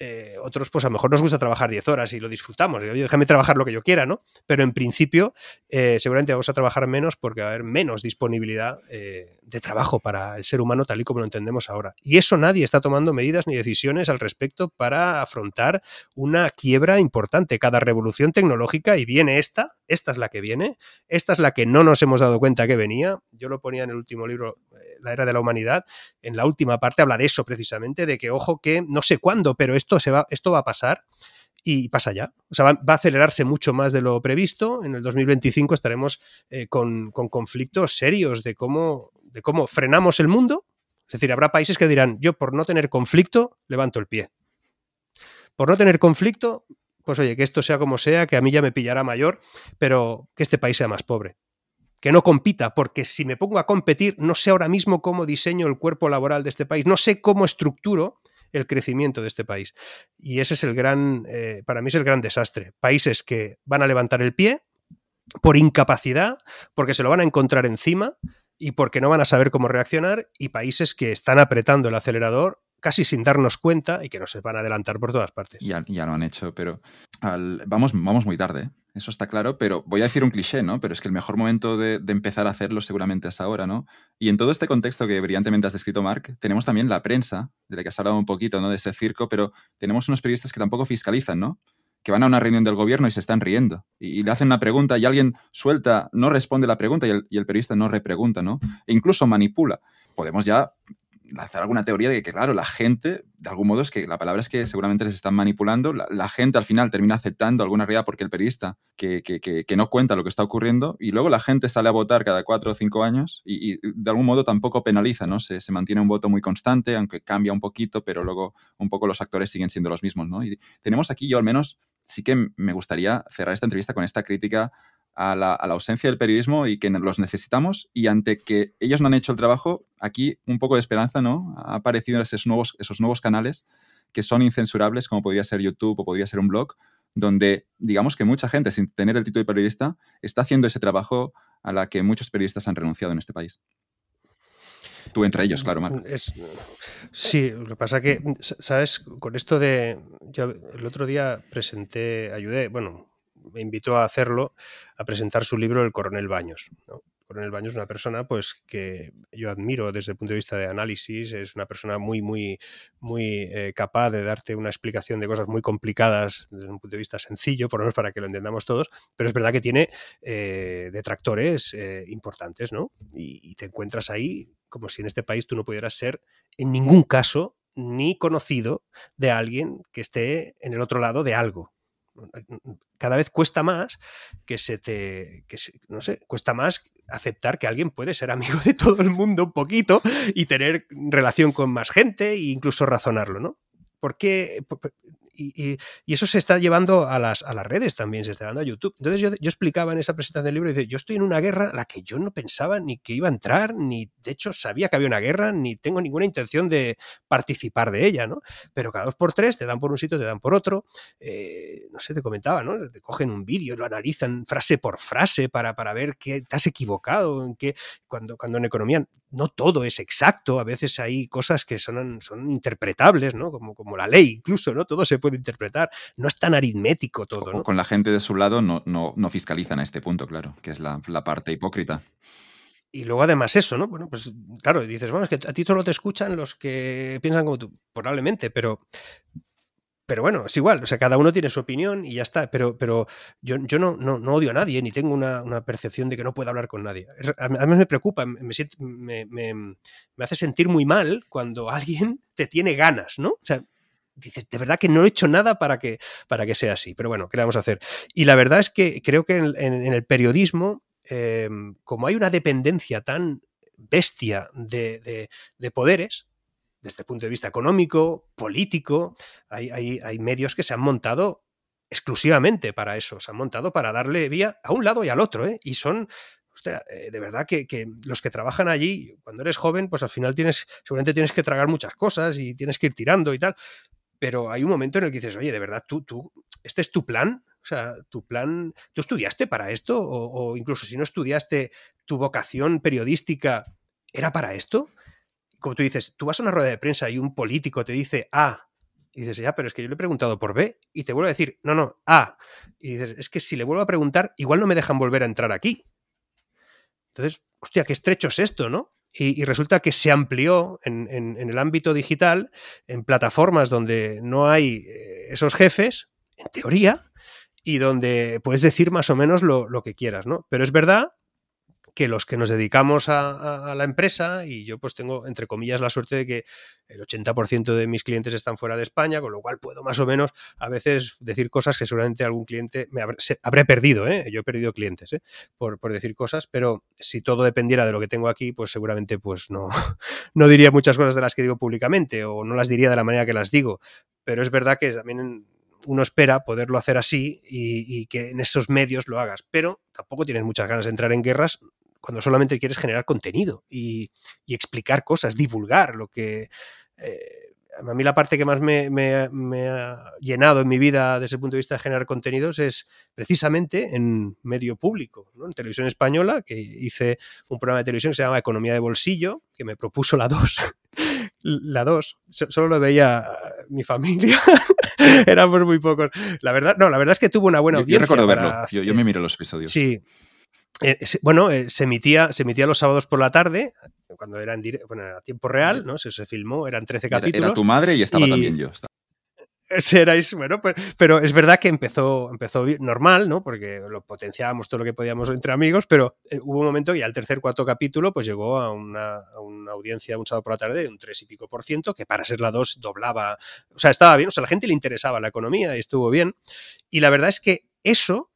eh, otros, pues a lo mejor nos gusta trabajar 10 horas y lo disfrutamos. Oye, déjame trabajar lo que yo quiera, ¿no? Pero en principio, eh, seguramente vamos a trabajar menos porque va a haber menos disponibilidad eh, de trabajo para el ser humano tal y como lo entendemos ahora. Y eso nadie está tomando medidas ni decisiones al respecto para afrontar una quiebra importante. Cada revolución tecnológica, y viene esta, esta es la que viene, esta es la que no nos hemos dado cuenta que venía. Yo lo ponía en el último libro, La Era de la Humanidad, en la última parte habla de eso precisamente, de que, ojo, que no sé cuándo, pero esto esto, se va, esto va a pasar y pasa ya. O sea, va, a acelerarse mucho más de lo previsto. En el 2025 estaremos eh, con, conflictos serios de cómo, de cómo frenamos el mundo. Es decir, habrá países que dirán, yo por no tener conflicto, levanto el pie. Por no tener conflicto, pues oye, que esto sea como sea, que a mí ya me pillará mayor, pero que este país sea más pobre. Que no compita, porque si me pongo a competir, no sé ahora mismo cómo diseño el cuerpo laboral de este país, no sé cómo estructuro el crecimiento de este país. Y ese es el gran, eh, para mí es el gran desastre. Países que van a levantar el pie por incapacidad, porque se lo van a encontrar encima y porque no van a saber cómo reaccionar, y países que están apretando el acelerador casi sin darnos cuenta y que nos van a adelantar por todas partes. Ya, ya lo han hecho, pero vamos, vamos muy tarde, eso está claro, pero voy a decir un cliché, ¿no? Pero es que el mejor momento de, empezar a hacerlo seguramente es ahora, ¿no? Y en todo este contexto que brillantemente has descrito, Mark, tenemos también la prensa, de la que has hablado un poquito, ¿no? De ese circo, pero tenemos unos periodistas que tampoco fiscalizan, ¿no? que van a una reunión del gobierno y se están riendo. Y, le hacen una pregunta y alguien suelta, no responde la pregunta y el, y el periodista no repregunta, ¿no? E incluso manipula. Podemos ya hacer alguna teoría de que, claro, la gente, de algún modo, es que la palabra es que seguramente les están manipulando. La, gente al final termina aceptando alguna realidad porque el periodista que, que, que, no cuenta lo que está ocurriendo y luego la gente sale a votar cada cuatro o cinco años y, de algún modo tampoco penaliza, ¿no? Se, se, mantiene un voto muy constante, aunque cambia un poquito, pero luego un poco los actores siguen siendo los mismos, ¿no? Y tenemos aquí, yo al menos, sí que me gustaría cerrar esta entrevista con esta crítica a la, ausencia del periodismo y que los necesitamos y ante que ellos no han hecho el trabajo, aquí un poco de esperanza, ¿no? Ha aparecido esos nuevos, esos nuevos canales que son incensurables, como podría ser YouTube o podría ser un blog, donde digamos que mucha gente, sin tener el título de periodista, está haciendo ese trabajo a la que muchos periodistas han renunciado en este país. Tú entre ellos, claro, Marco. sí, lo que pasa que, ¿sabes? Con esto de... Yo el otro día presenté, ayudé, bueno, me invitó a hacerlo, a presentar su libro El coronel Baños. ¿no? Coronel Baños es una persona pues que yo admiro desde el punto de vista de análisis, es una persona muy, muy, muy eh, capaz de darte una explicación de cosas muy complicadas desde un punto de vista sencillo, por lo menos para que lo entendamos todos, pero es verdad que tiene eh, detractores eh, importantes, ¿no? y te encuentras ahí como si en este país tú no pudieras ser en ningún caso ni conocido de alguien que esté en el otro lado de algo cada vez cuesta más que se te, que no sé, cuesta más aceptar que alguien puede ser amigo de todo el mundo un poquito y tener relación con más gente e incluso razonarlo, ¿no? ¿Por qué? Y, eso se está llevando a las, a las redes también, se está llevando a YouTube. Entonces yo, yo explicaba en esa presentación del libro, dice, yo estoy en una guerra a la que yo no pensaba ni que iba a entrar, ni de hecho sabía que había una guerra, ni tengo ninguna intención de participar de ella, ¿no? Pero cada dos por tres te dan por un sitio, te dan por otro. Eh, no sé, te comentaba, ¿no? Te cogen un vídeo, lo analizan frase por frase para, para ver qué te has equivocado, en qué, cuando, cuando en economía no todo es exacto, a veces hay cosas que son, son interpretables, ¿no? Como, como la ley, incluso, ¿no? Todo se puede interpretar, no es tan aritmético todo. ¿no? con la gente de su lado no, no, no fiscalizan a este punto, claro, que es la, la parte hipócrita. Y luego además eso, ¿no? Bueno, pues claro, dices, bueno, es que a ti solo te escuchan los que piensan como tú, probablemente, pero, pero bueno, es igual, o sea, cada uno tiene su opinión y ya está, pero, pero yo, yo no, no, no odio a nadie, ni tengo una, una, percepción de que no puedo hablar con nadie. Además me preocupa, me, me, me, hace sentir muy mal cuando alguien te tiene ganas, ¿no? O sea, dices, de verdad que no he hecho nada para que, para que sea así, pero bueno, ¿qué le vamos a hacer? Y la verdad es que creo que en, el periodismo, eh, como hay una dependencia tan bestia de, de poderes, desde el punto de vista económico, político, hay, medios que se han montado exclusivamente para eso, se han montado para darle vía a un lado y al otro, ¿eh? y son... Hostia, eh, de verdad que, los que trabajan allí, cuando eres joven, pues al final tienes, seguramente tienes que tragar muchas cosas y tienes que ir tirando y tal, pero hay un momento en el que dices, oye, de verdad, tú, tú, este es tu plan, o sea, tu plan, ¿tú estudiaste para esto? O incluso si no estudiaste, tu vocación periodística era para esto? Como tú dices, tú vas a una rueda de prensa y un político te dice A, y dices, ya, pero es que yo le he preguntado por B, y te vuelve a decir, no, no, A. Y dices, es que si le vuelvo a preguntar, igual no me dejan volver a entrar aquí. Entonces, hostia, qué estrecho es esto, ¿no? Y, resulta que se amplió en, en, en, el ámbito digital, en plataformas donde no hay eh, esos jefes, en teoría, y donde puedes decir más o menos lo, lo que quieras, ¿no? Pero es verdad que los que nos dedicamos a, la empresa, y yo pues tengo, entre comillas, la suerte de que el 80% de mis clientes están fuera de España, con lo cual puedo más o menos a veces decir cosas que seguramente algún cliente me habré, perdido, ¿eh? yo he perdido clientes ¿eh? por, decir cosas, pero si todo dependiera de lo que tengo aquí, pues seguramente pues no, no diría muchas cosas de las que digo públicamente o no las diría de la manera que las digo, pero es verdad que también uno espera poderlo hacer así y, que en esos medios lo hagas, pero tampoco tienes muchas ganas de entrar en guerras, cuando solamente quieres generar contenido y, y explicar cosas, divulgar lo que... Eh, a mí la parte que más me, me, me, ha llenado en mi vida desde el punto de vista de generar contenidos es precisamente en medio público, ¿no? en televisión española, que hice un programa de televisión que se llama Economía de Bolsillo, que me propuso la 2. la 2. Solo lo veía mi familia. Éramos muy pocos. La verdad, no, la verdad es que tuvo una buena audiencia. Yo, recuerdo verlo. Yo, yo, me miro los episodios. Sí, eh, bueno, eh, se, emitía, se emitía los sábados por la tarde, cuando era en dire bueno, a tiempo real, ¿no? Se, se filmó, eran 13 capítulos. Era, era tu madre y estaba y, también yo. Estaba. Seráis, bueno, pero es verdad que empezó, empezó normal, ¿no? Porque lo potenciábamos todo lo que podíamos entre amigos, pero eh, hubo un momento que al tercer, cuarto capítulo, pues llegó a una, a una, audiencia un sábado por la tarde de un 3 y pico por ciento, que para ser la 2 doblaba, o sea, estaba bien, o sea, a la gente le interesaba la economía y estuvo bien. Y la verdad es que eso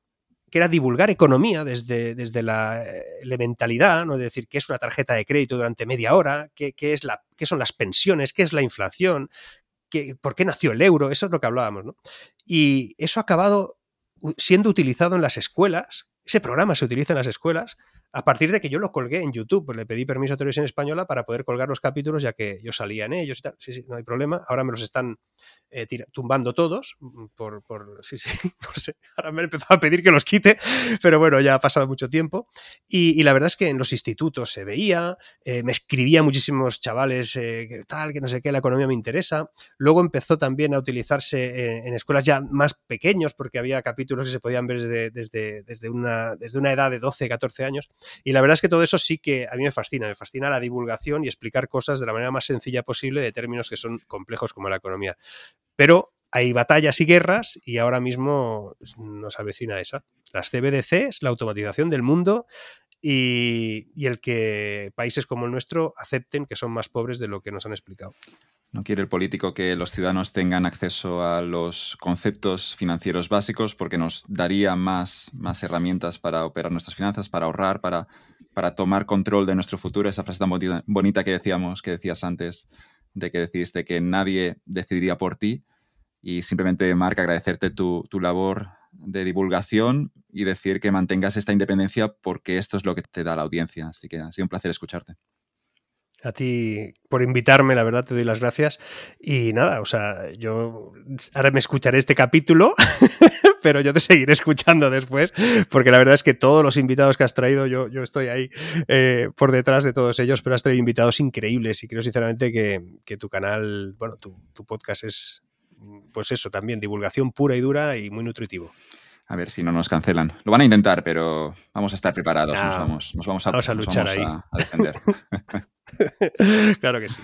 que era divulgar economía desde, desde la elementalidad, ¿no? Decir, qué es una tarjeta de crédito durante media hora, qué, qué, es la, qué son las pensiones, qué es la inflación, qué, por qué nació el euro, eso es lo que hablábamos, ¿no? Y eso ha acabado siendo utilizado en las escuelas, ese programa se utiliza en las escuelas a partir de que yo lo colgué en YouTube, pues le pedí permiso a Televisión Española para poder colgar los capítulos, ya que yo salía en ellos y tal. Sí, sí, no hay problema. Ahora me los están eh, tumbando todos. Mm, por, por, sí, sí, no sé. Ahora me han empezado a pedir que los quite, pero bueno, ya ha pasado mucho tiempo. Y, la verdad es que en los institutos se veía, eh, me escribía muchísimos chavales, eh, que tal, que no sé qué, la economía me interesa. Luego empezó también a utilizarse en, en escuelas ya más pequeños, porque había capítulos que se podían ver desde, desde, desde, una, desde una edad de 12, 14 años. Y la verdad es que todo eso sí que a mí me fascina, me fascina la divulgación y explicar cosas de la manera más sencilla posible de términos que son complejos como la economía. Pero hay batallas y guerras y ahora mismo nos avecina esa. Las CBDCs, la automatización del mundo y, y, el que países como el nuestro acepten que son más pobres de lo que nos han explicado. No quiere el político que los ciudadanos tengan acceso a los conceptos financieros básicos porque nos daría más, más herramientas para operar nuestras finanzas, para ahorrar, para, para tomar control de nuestro futuro. Esa frase tan bonita, que decíamos, que decías antes, de que decidiste que nadie decidiría por ti. Y simplemente, Marc, agradecerte tu, tu labor de divulgación y decir que mantengas esta independencia porque esto es lo que te da la audiencia. Así que ha sido un placer escucharte. A ti por invitarme, la verdad, te doy las gracias. Y nada, o sea, yo ahora me escucharé este capítulo, pero yo te seguiré escuchando después, porque la verdad es que todos los invitados que has traído, yo, yo estoy ahí eh, por detrás de todos ellos, pero has traído invitados increíbles y creo sinceramente que, que tu canal, bueno, tu, tu podcast es, pues eso, también divulgación pura y dura y muy nutritivo. A ver si no nos cancelan. Lo van a intentar, pero vamos a estar preparados. nos, vamos, nos vamos a, vamos a nos luchar vamos ahí. a- a defender. claro que sí.